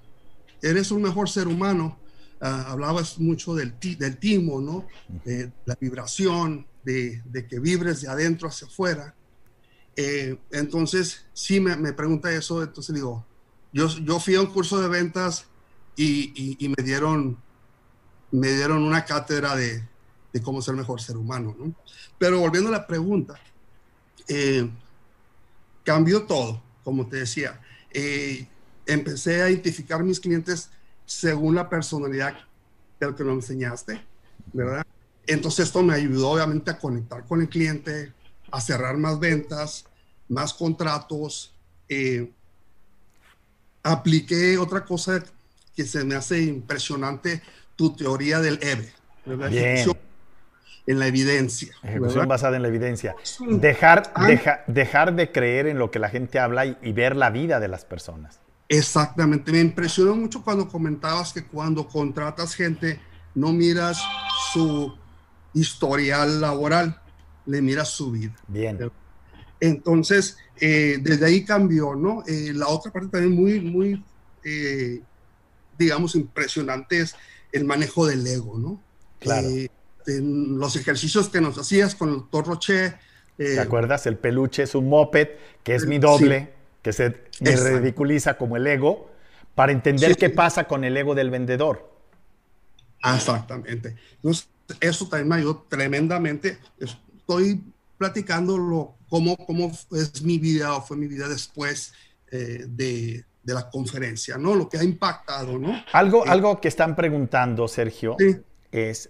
eres un mejor ser humano, ah, hablabas mucho del, ti- del timo, ¿no? De la vibración, de, de que vibres de adentro hacia afuera. Eh, entonces, sí me, me pregunta eso, entonces digo, yo, yo fui a un curso de ventas y, y- y me dieron me dieron una cátedra de, de cómo ser mejor ser humano, ¿no? Pero volviendo a la pregunta, eh, cambió todo, como te decía. Eh, empecé a identificar mis clientes según la personalidad del que lo enseñaste, ¿verdad? Entonces esto me ayudó obviamente a conectar con el cliente, a cerrar más ventas, más contratos. eh, apliqué otra cosa que se me hace impresionante, tu teoría del EVE, ¿verdad? Bien. En la evidencia. Ejecución ¿verdad? basada en la evidencia. Dejar, deja- dejar de creer en lo que la gente habla y, y ver la vida de las personas. Exactamente, me impresionó mucho cuando comentabas que cuando contratas gente no miras su historial laboral, le miras su vida. Bien. Entonces, eh, desde ahí cambió, ¿no? Eh, la otra parte también muy, muy, eh, digamos, impresionante es el manejo del ego, ¿no? Claro. Eh, en los ejercicios que nos hacías con el doctor Roche. eh, ¿Te acuerdas? El peluche es un moped, que es mi doble, que se me ridiculiza como el ego, para entender Sí, qué sí. pasa con el ego del vendedor. Ah, Exactamente. Entonces, eso también me ayudó tremendamente. Estoy platicando lo, cómo, cómo es mi vida o fue mi vida después eh, de, de la conferencia, ¿no? Lo que ha impactado, ¿no? Algo, Eh, algo que están preguntando, Sergio, Sí. es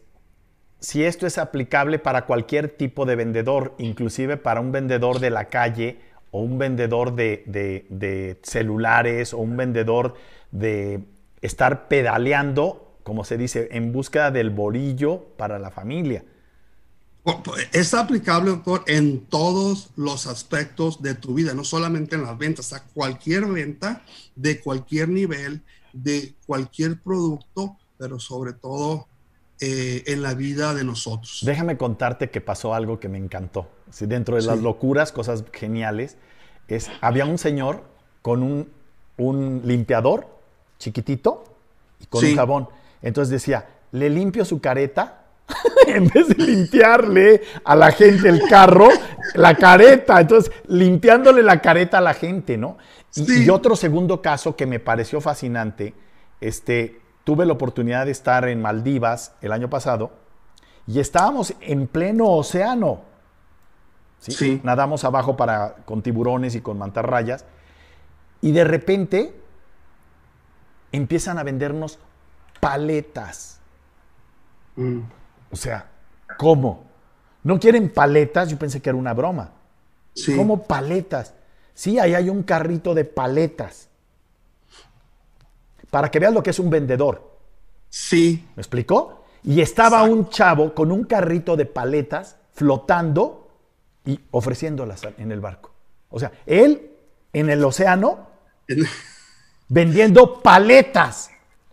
si esto es aplicable para cualquier tipo de vendedor, inclusive para un vendedor de la calle o un vendedor de, de- de celulares o un vendedor de estar pedaleando, como se dice, en búsqueda del bolillo para la familia. Es aplicable, doctor, en todos los aspectos de tu vida, no solamente en las ventas, a cualquier venta, de cualquier nivel, de cualquier producto, pero sobre todo eh, en la vida de nosotros. Déjame contarte que pasó algo que me encantó. Sí, dentro de las locuras, cosas geniales, es, había un señor con un, un limpiador chiquitito y con Sí. un jabón. Entonces decía, le limpio su careta *laughs* en vez de limpiarle a la gente el carro, la careta. Entonces, limpiándole la careta a la gente, ¿no? Y, Sí. y otro segundo caso que me pareció fascinante, este, tuve la oportunidad de estar en Maldivas el año pasado y estábamos en pleno océano. ¿sí? Sí. Nadamos abajo para, con tiburones y con mantarrayas. Y de repente empiezan a vendernos paletas. Mm. O sea, ¿cómo? ¿No quieren paletas? Yo pensé que era una broma. Sí. ¿Cómo paletas? Sí, ahí hay un carrito de paletas. Para que veas lo que es un vendedor. Sí, ¿Me explicó? Y estaba Exacto. un chavo con un carrito de paletas flotando y ofreciéndolas en el barco. O sea, él en el océano vendiendo paletas.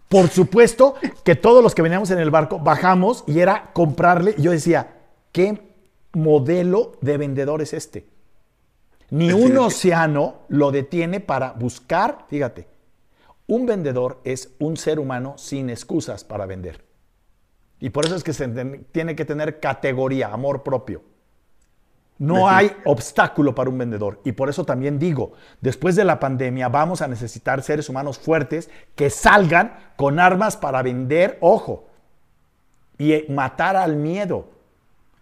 Por supuesto que todos los que veníamos en el barco bajamos y era comprarle. Y yo decía, ¿qué modelo de vendedor es este? Ni un Definitivamente. océano lo detiene para buscar, fíjate, Un vendedor es un ser humano sin excusas para vender. Y por eso es que se tiene que tener categoría, amor propio. No hay obstáculo para un vendedor. Y por eso también digo, después de la pandemia vamos a necesitar seres humanos fuertes que salgan con armas para vender, ojo, y matar al miedo.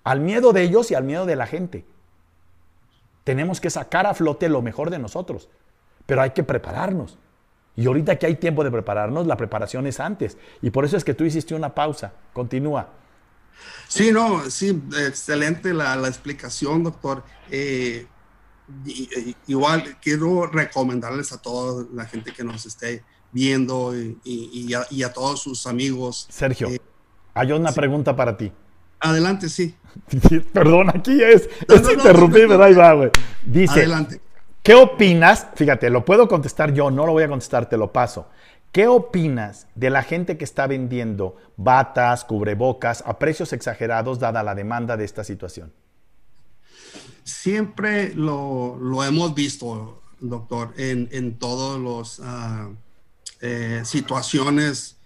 Al miedo de ellos y al miedo de la gente. Tenemos que sacar a flote lo mejor de nosotros. Pero hay que prepararnos. Y ahorita que hay tiempo de prepararnos, la preparación es antes. Y por eso es que tú hiciste una pausa. Continúa. Sí, no, sí, excelente la, explicación, doctor. Eh, igual quiero recomendarles a toda la gente que nos esté viendo y, a, todos sus amigos. Sergio, eh, hay una pregunta para ti. Adelante, sí. *laughs* Perdón, aquí es. es interrumpir, pero ahí va, güey. Dice. Adelante. ¿Qué opinas? Fíjate, lo puedo contestar yo, no lo voy a contestar, te lo paso. ¿Qué opinas de la gente que está vendiendo batas, cubrebocas a precios exagerados dada la demanda de esta situación? Siempre lo, hemos visto, doctor, en, en todas las ah, eh, situaciones,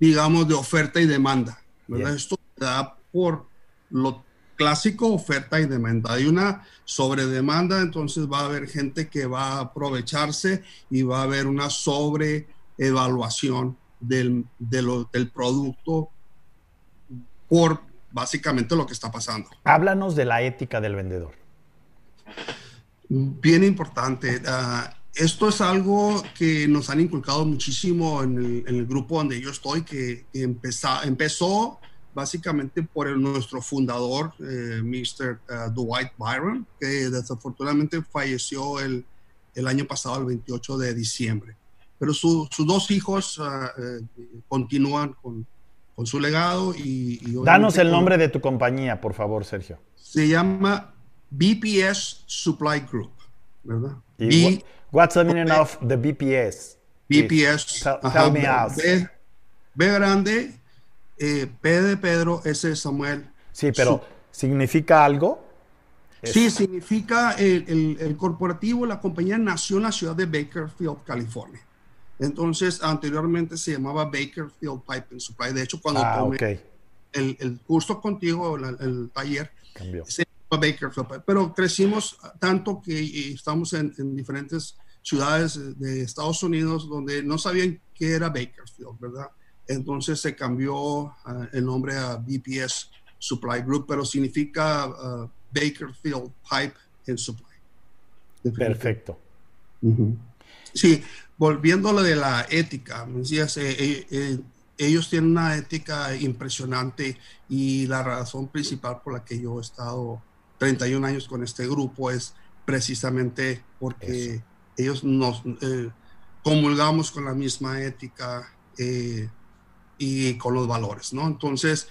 digamos, de oferta y demanda. Esto da por lo clásico, oferta y demanda. Hay una sobredemanda, entonces va a haber gente que va a aprovecharse y va a haber una sobreevaluación del, del producto por básicamente lo que está pasando. Háblanos de la ética del vendedor. Bien importante. Ah, esto es algo que nos han inculcado muchísimo en el, grupo donde yo estoy, que empezó, empezó básicamente por nuestro fundador, eh, Mr. Uh, Dwight Byron, que desafortunadamente falleció el, el, año pasado, el 28 de diciembre. Pero sus dos hijos uh, eh, continúan con, con, su legado y... Danos el nombre de tu compañía, por favor, Sergio. Se llama BPS Supply Group, ¿verdad? B, what's the meaning of the BPS? BPS. Tell, me out. B grande eh, P de Pedro, S de Samuel. Sí, pero ¿significa algo? Sí, significa el, corporativo, la compañía nació en la ciudad de Bakerfield, California. Entonces, anteriormente se llamaba Bakerfield Pipe and Supply. De hecho, cuando ah, tomé el, curso contigo, el, taller, se llamaba Bakerfield Pipe. Pero crecimos tanto que estamos en, en, diferentes ciudades de Estados Unidos donde no sabían qué era Bakerfield, ¿verdad? entonces se cambió ah, el nombre a BPS Supply Group, pero significa uh, Bakerfield Pipe and Supply. Perfecto. Sí, volviendo a lo de la ética, decías, eh, eh, eh, ellos tienen una ética impresionante y la razón principal por la que yo he estado 31 años con este grupo es precisamente porque ellos nos comulgamos con la misma ética y con los valores, ¿no? Entonces,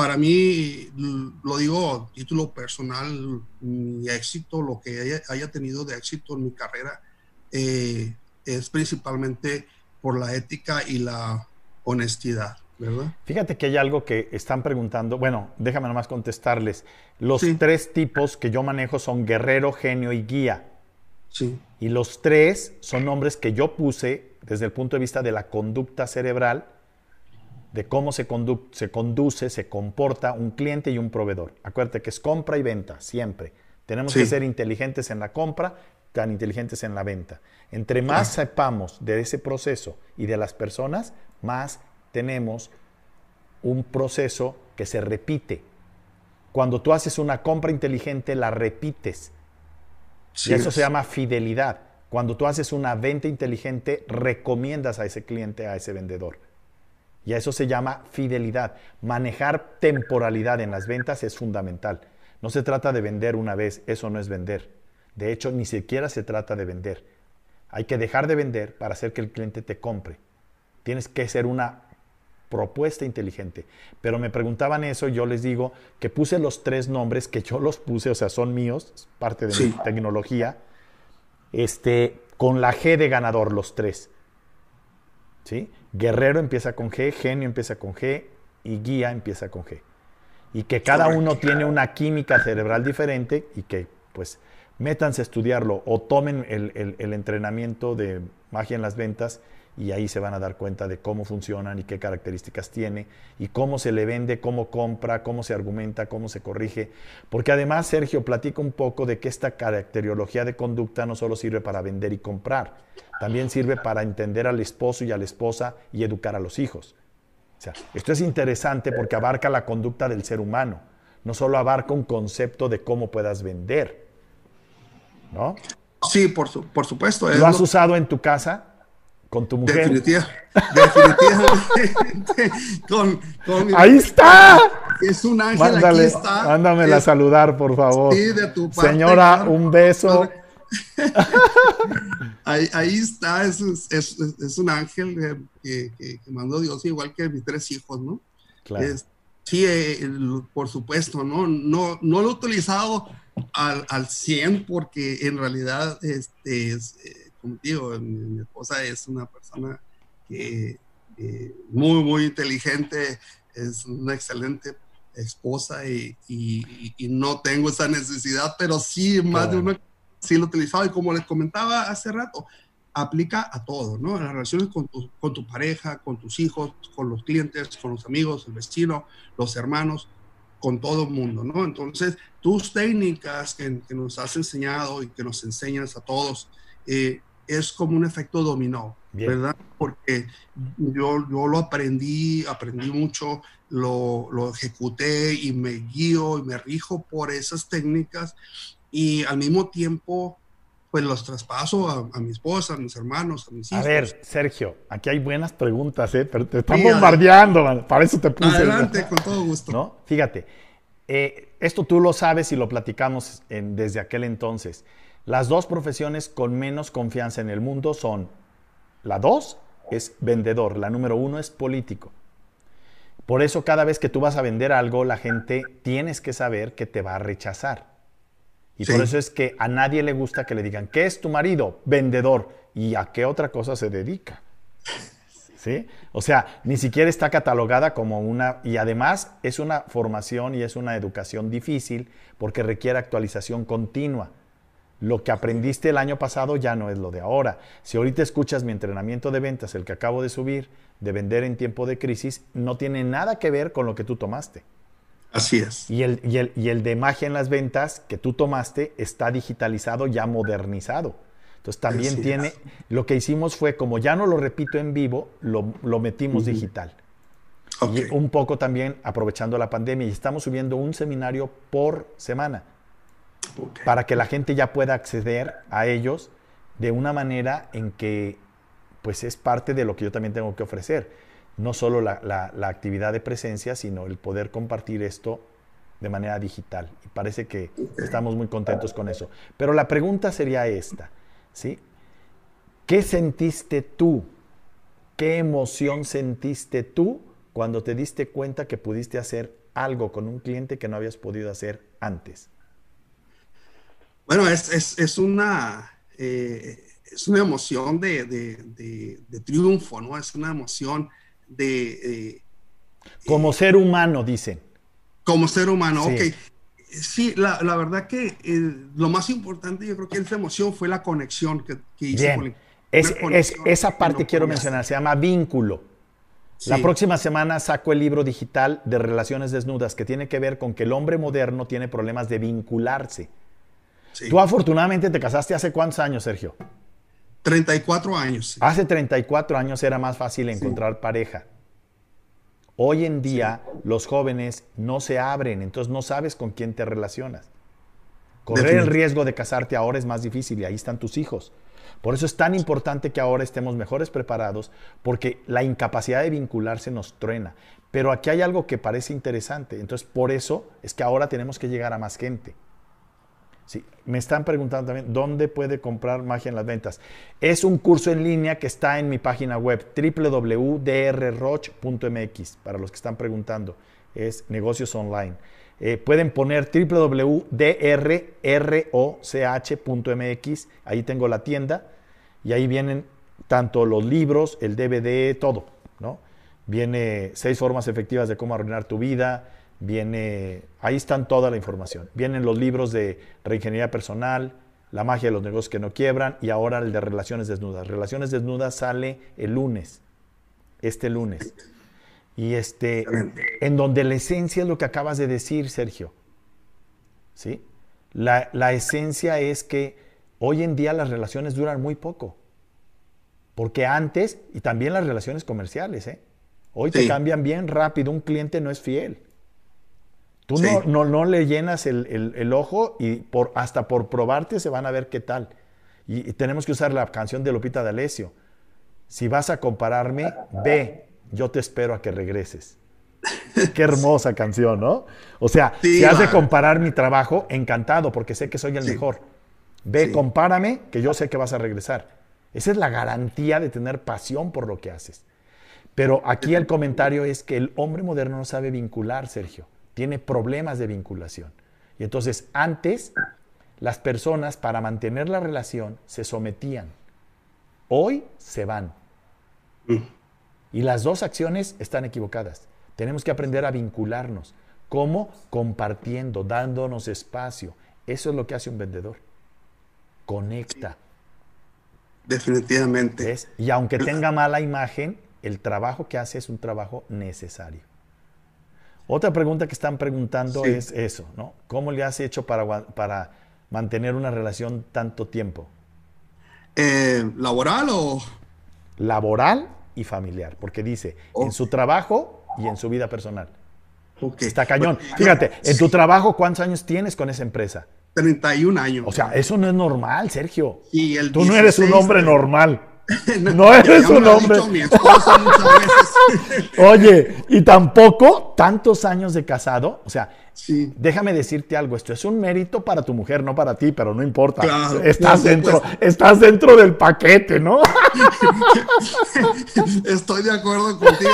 para mí, lo digo título personal, mi éxito, lo que haya, tenido de éxito en mi carrera, eh, es principalmente por la ética y la honestidad, ¿verdad? Fíjate que hay algo que están preguntando, bueno, déjame nomás contestarles. Los tres tipos que yo manejo son guerrero, genio y guía. Sí. Y los tres son nombres que yo puse desde el punto de vista de la conducta cerebral de cómo se, se conduce, se comporta un cliente y un proveedor. Acuérdate que es compra y venta, siempre. Tenemos que ser inteligentes en la compra, tan inteligentes en la venta. Entre más sepamos de ese proceso y de las personas, más tenemos un proceso que se repite. Cuando tú haces una compra inteligente, la repites. y eso se llama fidelidad. Cuando tú haces una venta inteligente, recomiendas a ese cliente, a ese vendedor. Y a eso se llama fidelidad. Manejar temporalidad en las ventas es fundamental. No se trata de vender una vez, eso no es vender. De hecho, ni siquiera se trata de vender. Hay que dejar de vender para hacer que el cliente te compre. Tienes que ser una propuesta inteligente. Pero me preguntaban eso yo les digo que puse los tres nombres que yo los puse, o sea, son míos, parte de mi tecnología, este, con la G de ganador, los tres. ¿Sí? Guerrero empieza con G, genio empieza con G y guía empieza con G. Y que cada uno tiene una química cerebral diferente y que pues métanse a estudiarlo o tomen el, entrenamiento de magia en las ventas y ahí se van a dar cuenta de cómo funcionan y qué características tiene y cómo se le vende, cómo compra, cómo se argumenta, cómo se corrige. Porque además, Sergio, platica un poco de que esta caracteriología de conducta no solo sirve para vender y comprar, también sirve para entender al esposo y a la esposa y educar a los hijos. Esto es interesante porque abarca la conducta del ser humano, no solo abarca un concepto de cómo puedas vender. ¿No? Sí, por, por supuesto. ¿Lo has usado en tu casa? con tu mujer. Definitiva, definitivamente. *laughs* con, con Ahí está. Es un ángel, Mándale, aquí está. Mándamela a saludar, por favor. Sí, de tu parte, Señora, claro. un beso. *laughs* ahí, ahí está, es, es, es un ángel que, que, que, mandó Dios, igual que mis tres hijos, ¿no? Claro. Sí, eh, por supuesto, ¿no? No, no lo he utilizado al, al 100 porque en realidad, este, es, eh, como digo, mi, mi, esposa es una persona que eh, muy, muy inteligente, es una excelente esposa y, y, y, no tengo esa necesidad, pero sí, más claro. de una sí lo he utilizado y como les comentaba hace rato, aplica a todo, ¿no? En las relaciones con tu, con tu pareja, con tus hijos, con los clientes, con los amigos, el vecino, los hermanos, con todo el mundo, ¿no? Entonces, tus técnicas que, que nos has enseñado y que nos enseñas a todos, eh, es como un efecto dominó, Bien. ¿verdad? Porque yo, yo lo aprendí, aprendí mucho, lo, lo ejecuté y me guío y me rijo por esas técnicas y al mismo tiempo pues los traspaso a, a, mi esposa, a mis hermanos, a mis hijos. A ver, Sergio, aquí hay buenas preguntas, ¿eh? pero te están sí, bombardeando, man. para eso te puse. Adelante, con todo gusto. ¿No? Fíjate, eh, esto tú lo sabes y lo platicamos en, desde aquel entonces. Las dos profesiones con menos confianza en el mundo son, la dos es vendedor, la número uno es político. Por eso cada vez que tú vas a vender algo, la gente tienes que saber que te va a rechazar. Y sí. por eso es que a nadie le gusta que le digan, ¿qué es tu marido? Vendedor. ¿Y a qué otra cosa se dedica? ¿Sí? O sea, ni siquiera está catalogada como una... Y además es una formación y es una educación difícil porque requiere actualización continua. Lo que aprendiste el año pasado ya no es lo de ahora. Si ahorita escuchas mi entrenamiento de ventas, el que acabo de subir, de vender en tiempo de crisis, no tiene nada que ver con lo que tú tomaste. Así es. Y el, y, el, y el, de magia en las ventas que tú tomaste está digitalizado, ya modernizado. Entonces también Así tiene, es. lo que hicimos fue, como ya no lo repito en vivo, lo, lo metimos uh -huh. digital. Okay. Y un poco también aprovechando la pandemia y estamos subiendo un seminario por semana okay. para que la gente ya pueda acceder a ellos de una manera en que pues es parte de lo que yo también tengo que ofrecer no solo la, la, la, actividad de presencia, sino el poder compartir esto de manera digital. Y parece que estamos muy contentos con eso. Pero la pregunta sería esta, ¿sí? ¿Qué sentiste tú? ¿Qué emoción sentiste tú cuando te diste cuenta que pudiste hacer algo con un cliente que no habías podido hacer antes? Bueno, es, es, es una... Eh, es una emoción de, de, de, de, triunfo, ¿no? Es una emoción de... Eh, como eh, ser humano, dicen. Como ser humano, sí. ok. Sí, la, la verdad que eh, lo más importante, yo creo que esa emoción fue la conexión que, que hice Bien. con el, es, es, esa parte quiero mencionar, se llama vínculo. Sí. La próxima semana saco el libro digital de Relaciones Desnudas, que tiene que ver con que el hombre moderno tiene problemas de vincularse. Sí. Tú afortunadamente te casaste hace cuántos años, Sergio? 34 años. Sí. Hace 34 años era más fácil encontrar sí. pareja. Hoy en día sí. los jóvenes no se abren, entonces no sabes con quién te relacionas. Correr el riesgo de casarte ahora es más difícil y ahí están tus hijos. Por eso es tan importante que ahora estemos mejores preparados porque la incapacidad de vincularse nos truena. Pero aquí hay algo que parece interesante. Entonces por eso es que ahora tenemos que llegar a más gente. Sí, me están preguntando también, ¿dónde puede comprar magia en las ventas? Es un curso en línea que está en mi página web, www.drroch.mx, para los que están preguntando, es negocios online. Eh, pueden poner www.drroch.mx, ahí tengo la tienda, y ahí vienen tanto los libros, el DVD, todo, ¿no? Viene seis formas efectivas de cómo arruinar tu vida, viene, ahí están toda la información. Vienen los libros de reingeniería personal, La magia de los negocios que no quiebran y ahora el de relaciones desnudas. Relaciones desnudas sale el lunes, este lunes. Y este, en donde la esencia es lo que acabas de decir, Sergio. ¿Sí? La, la esencia es que hoy en día las relaciones duran muy poco. Porque antes, y también las relaciones comerciales, ¿eh? hoy te cambian bien rápido, un cliente no es fiel. Tú no, no, le llenas el, ojo y por, hasta por probarte se van a ver qué tal. Y, tenemos que usar la canción de Lupita D'Alessio. Si vas a compararme, *laughs* ve, yo te espero a que regreses. Qué hermosa canción, ¿no? O sea, si has de comparar mi trabajo, encantado, porque sé que soy el mejor. Ve, compárame, que yo sé que vas a regresar. Esa es la garantía de tener pasión por lo que haces. Pero aquí el comentario es que el hombre moderno no sabe vincular, Sergio tiene problemas de vinculación. Y entonces antes las personas para mantener la relación se sometían. Hoy se van. Mm. Y las dos acciones están equivocadas. Tenemos que aprender a vincularnos. ¿Cómo? Compartiendo, dándonos espacio. Eso es lo que hace un vendedor. Conecta. Definitivamente. Y aunque tenga mala imagen, el trabajo que hace es un trabajo necesario. Otra pregunta que están preguntando es eso, ¿no? ¿Cómo le has hecho para, para mantener una relación tanto tiempo? Eh, ¿Laboral o...? Laboral y familiar, porque dice, en su trabajo y en su vida personal. Está cañón. Fíjate, en tu trabajo, ¿cuántos años tienes con esa empresa? 31 años. O sea, eso no es normal, Sergio. Tú no eres un hombre normal. *laughs* no, eres un hombre. Oye, y tampoco tantos años de casado. O sea, déjame decirte algo. Esto es un mérito para tu mujer, no para ti, pero no importa. estás, dentro, estás dentro del paquete, ¿no? *laughs* Estoy de acuerdo contigo.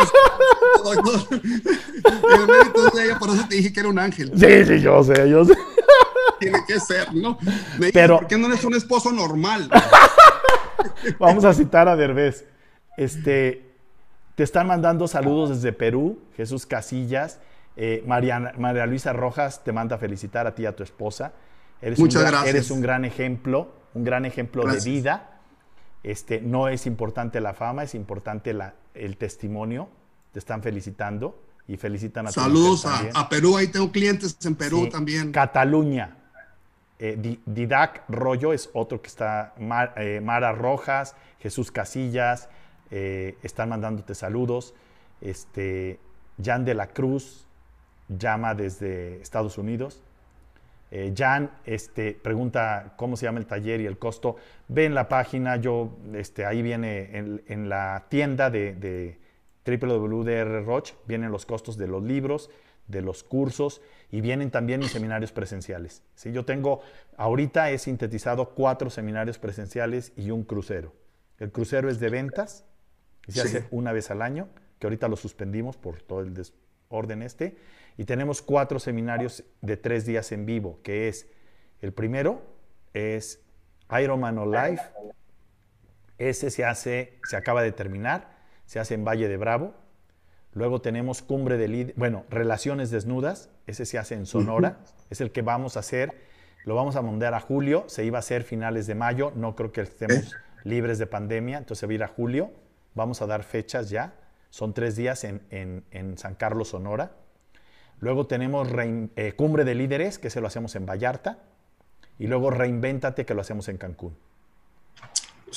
*laughs* El mérito de ella, por eso te dije que era un ángel. Sí, sí, yo sé, yo sé. Tiene que ser, ¿no? Me pero, ¿por qué no eres un esposo normal? *laughs* Vamos a citar a Derbez. Este, te están mandando saludos desde Perú, Jesús Casillas. Eh, María, María, Luisa Rojas te manda a felicitar a ti y a tu esposa. Eres Muchas un, gracias. Eres un gran ejemplo, un gran ejemplo de vida. Este, no es importante la fama, es importante la, el testimonio. Te están felicitando y felicitan a Saludos a, a, Perú, ahí tengo clientes en Perú también. Cataluña, eh, Didac Rollo es otro que está, eh, Mara Rojas, Jesús Casillas, eh, están mandándote saludos. Este, Jan de la Cruz llama desde Estados Unidos. Jan este, pregunta cómo se llama el taller y el costo. Ve en la página, yo, este, ahí viene en, la tienda de, de www.dr Roche, vienen los costos de los libros, de los cursos y vienen también mis seminarios presenciales. ¿sí? Yo tengo, ahorita he sintetizado cuatro seminarios presenciales y un crucero. El crucero es de ventas y se hace una vez al año, que ahorita lo suspendimos por todo el desorden este. Y tenemos cuatro seminarios de tres días en vivo, que es, el primero es Ironman Life. Ese se hace, se acaba de terminar, se hace en Valle de Bravo, Luego tenemos Cumbre de bueno, Relaciones Desnudas, ese se hace en Sonora, es el que vamos a hacer, lo vamos a mandar a julio, se iba a hacer finales de mayo, no creo que estemos libres de pandemia, entonces se va a ir a julio, vamos a dar fechas ya, son tres días en, San Carlos, Sonora. Luego tenemos eh, Cumbre de Líderes, que se lo hacemos en Vallarta, y luego Reinvéntate, que lo hacemos en Cancún.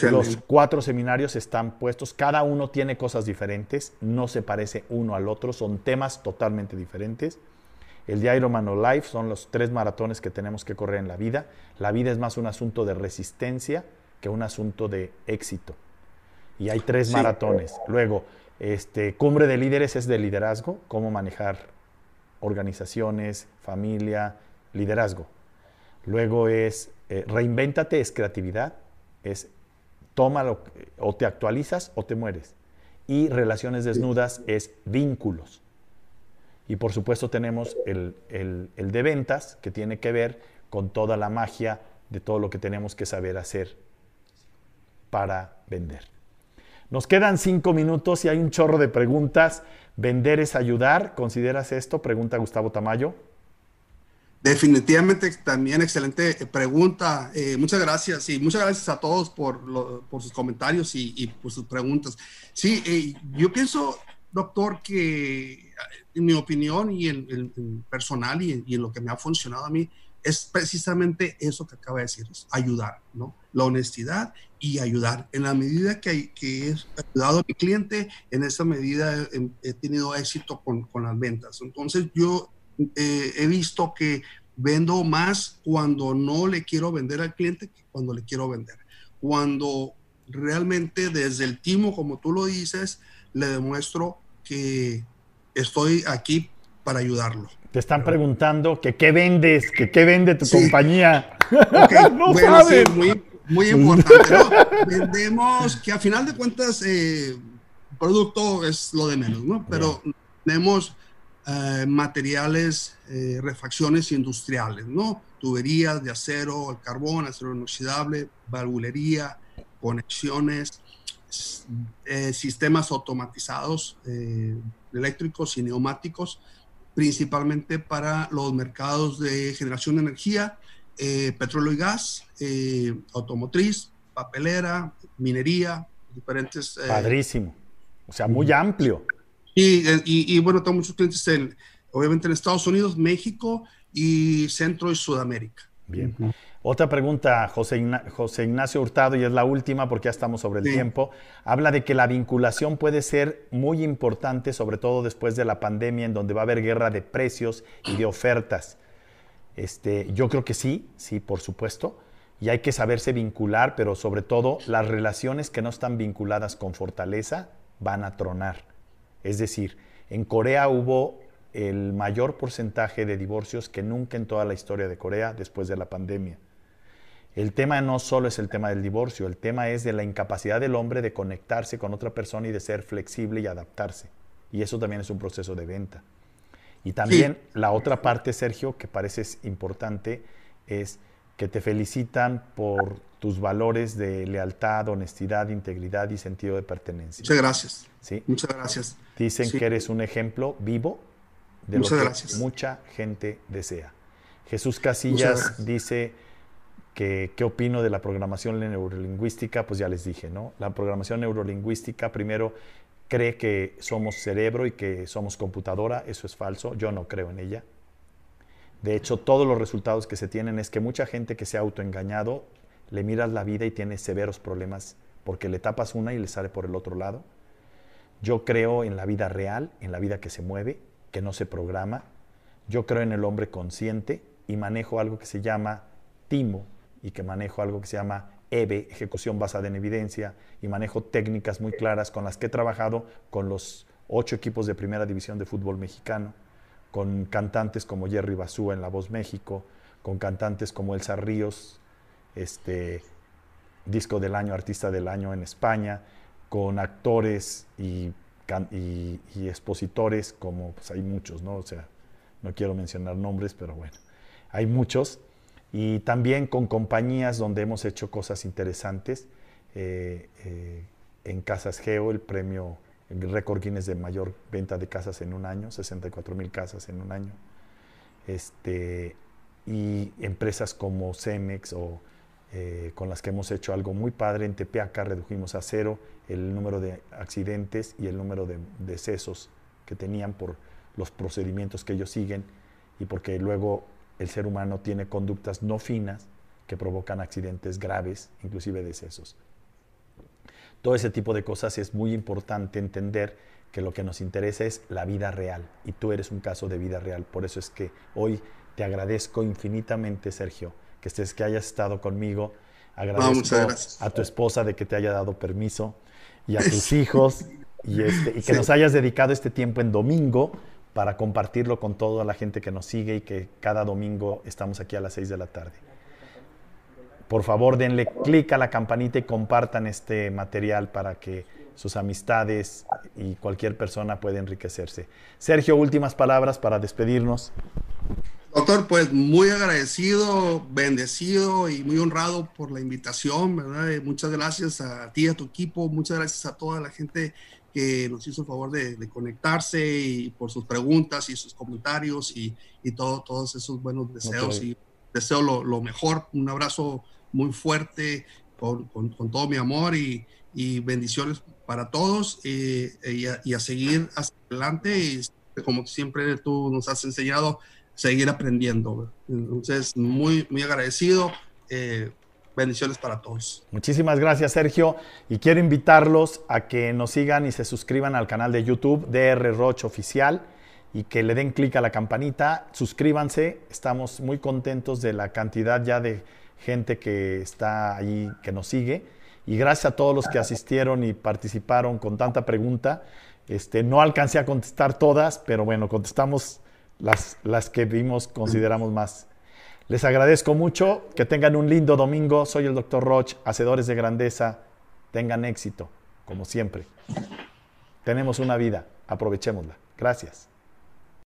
Los cuatro seminarios están puestos, cada uno tiene cosas diferentes, no se parece uno al otro, son temas totalmente diferentes. El de Ironman o Life son los tres maratones que tenemos que correr en la vida. La vida es más un asunto de resistencia que un asunto de éxito. Y hay tres maratones. Luego, este, Cumbre de Líderes es de liderazgo, cómo manejar organizaciones, familia, liderazgo. Luego es eh, Reinvéntate, es creatividad, es tómalo, o te actualizas o te mueres. Y relaciones desnudas es vínculos. Y por supuesto tenemos el, el, de ventas, que tiene que ver con toda la magia de todo lo que tenemos que saber hacer para vender. Nos quedan cinco minutos y hay un chorro de preguntas. ¿Vender es ayudar? ¿Consideras esto? Pregunta Gustavo Tamayo. Definitivamente también excelente pregunta. Eh, muchas gracias y muchas gracias a todos por, por sus comentarios y, por sus preguntas. Sí, eh, yo pienso, doctor, que en mi opinión y en, personal y en, lo que me ha funcionado a mí es precisamente eso que acaba de decir, ayudar, ¿no? La honestidad y ayudar. En la medida que, que he ayudado a mi cliente, en esa medida he, tenido éxito con, con las ventas. Entonces yo eh, he visto que vendo más cuando no le quiero vender al cliente que cuando le quiero vender. Cuando realmente desde el timo, como tú lo dices, le demuestro que estoy aquí para ayudarlo. Te están preguntando que qué vendes, que qué vende tu compañía. *laughs* no bueno, muy, muy importante. Vendemos que a final de cuentas, eh, producto es lo de menos, ¿no? Pero tenemos eh, materiales, eh, refacciones industriales, ¿no? Tuberías de acero, el carbón, acero inoxidable, valvulería, conexiones, eh, sistemas automatizados eléctricos y neumáticos, principalmente para los mercados de generación de energía, petróleo y gas, automotriz, papelera, minería, diferentes... Padrísimo. O sea, muy amplio. Y, bueno, tengo muchos clientes en, obviamente en Estados Unidos, México y Centro y Sudamérica. Bien. Otra pregunta, José, José, Ignacio Hurtado, y es la última porque ya estamos sobre el tiempo. Habla de que la vinculación puede ser muy importante, sobre todo después de la pandemia, en donde va a haber guerra de precios y de ofertas. Este, yo creo que sí, sí, por supuesto. Y hay que saberse vincular, pero sobre todo las relaciones que no están vinculadas con fortaleza van a tronar. Es decir, en Corea hubo el mayor porcentaje de divorcios que nunca en toda la historia de Corea después de la pandemia. El tema no solo es el tema del divorcio, el tema es de la incapacidad del hombre de conectarse con otra persona y de ser flexible y adaptarse. Y eso también es un proceso de venta. Y también la otra parte, Sergio, que parece importante, es que te felicitan por tus valores de lealtad, honestidad, integridad y sentido de pertenencia. Muchas gracias. ¿Sí? Muchas gracias. Dicen que eres un ejemplo vivo de lo que mucha gente desea. Jesús Casillas dice que qué opino de la programación neurolingüística, pues ya les dije, ¿no? La programación neurolingüística primero cree que somos cerebro y que somos computadora, eso es falso, yo no creo en ella. De hecho, todos los resultados que se tienen es que mucha gente que se ha autoengañado, le miras la vida y tiene severos problemas porque le tapas una y le sale por el otro lado. Yo creo en la vida real, en la vida que se mueve, que no se programa. Yo creo en el hombre consciente y manejo algo que se llama timo y que manejo algo que se llama EVE, ejecución basada en evidencia, y manejo técnicas muy claras con las que he trabajado con los ocho equipos de primera división de fútbol mexicano con cantantes como Jerry Basúa en La Voz México, con cantantes como Elsa Ríos, este, disco del año, artista del año en España, con actores y, expositores como, pues hay muchos, ¿no? O sea, no quiero mencionar nombres, pero bueno, hay muchos. Y también con compañías donde hemos hecho cosas interesantes. Eh, eh, en Casas Geo, el premio el récord Guinness de mayor venta de casas en un año, 64 mil casas en un año. Este, y empresas como Cemex o eh, con las que hemos hecho algo muy padre en Tepeaca, redujimos a cero el número de accidentes y el número de decesos que tenían por los procedimientos que ellos siguen y porque luego el ser humano tiene conductas no finas que provocan accidentes graves, inclusive decesos. Todo ese tipo de cosas es muy importante entender que lo que nos interesa es la vida real y tú eres un caso de vida real. Por eso es que hoy te agradezco infinitamente, Sergio, que estés, que hayas estado conmigo. Agradezco a tu esposa de que te haya dado permiso y a tus *laughs* hijos y, este, y que nos hayas dedicado este tiempo en domingo para compartirlo con toda la gente que nos sigue y que cada domingo estamos aquí a las 6 de la tarde. Por favor, denle clic a la campanita y compartan este material para que sus amistades y cualquier persona pueda enriquecerse. Sergio, últimas palabras para despedirnos. Doctor, pues muy agradecido, bendecido y muy honrado por la invitación, ¿verdad? Muchas gracias a ti, a tu equipo, muchas gracias a toda la gente que nos hizo el favor de, conectarse y por sus preguntas y sus comentarios y, y todo, todos esos buenos deseos. Y deseo lo, lo, mejor, un abrazo muy fuerte con, con, todo mi amor y, y bendiciones para todos eh, y, a, y, a, seguir hacia adelante y como siempre tú nos has enseñado, seguir aprendiendo. Entonces, muy, muy agradecido. Eh, bendiciones para todos. Muchísimas gracias, Sergio. Y quiero invitarlos a que nos sigan y se suscriban al canal de YouTube DR Roche Oficial y que le den clic a la campanita. Suscríbanse. Estamos muy contentos de la cantidad ya de gente que está ahí, que nos sigue. Y gracias a todos los que asistieron y participaron con tanta pregunta. Este, no alcancé a contestar todas, pero bueno, contestamos las, las que vimos, consideramos más. Les agradezco mucho, que tengan un lindo domingo. Soy el doctor Roch, Hacedores de Grandeza. Tengan éxito, como siempre. Tenemos una vida, aprovechémosla. Gracias.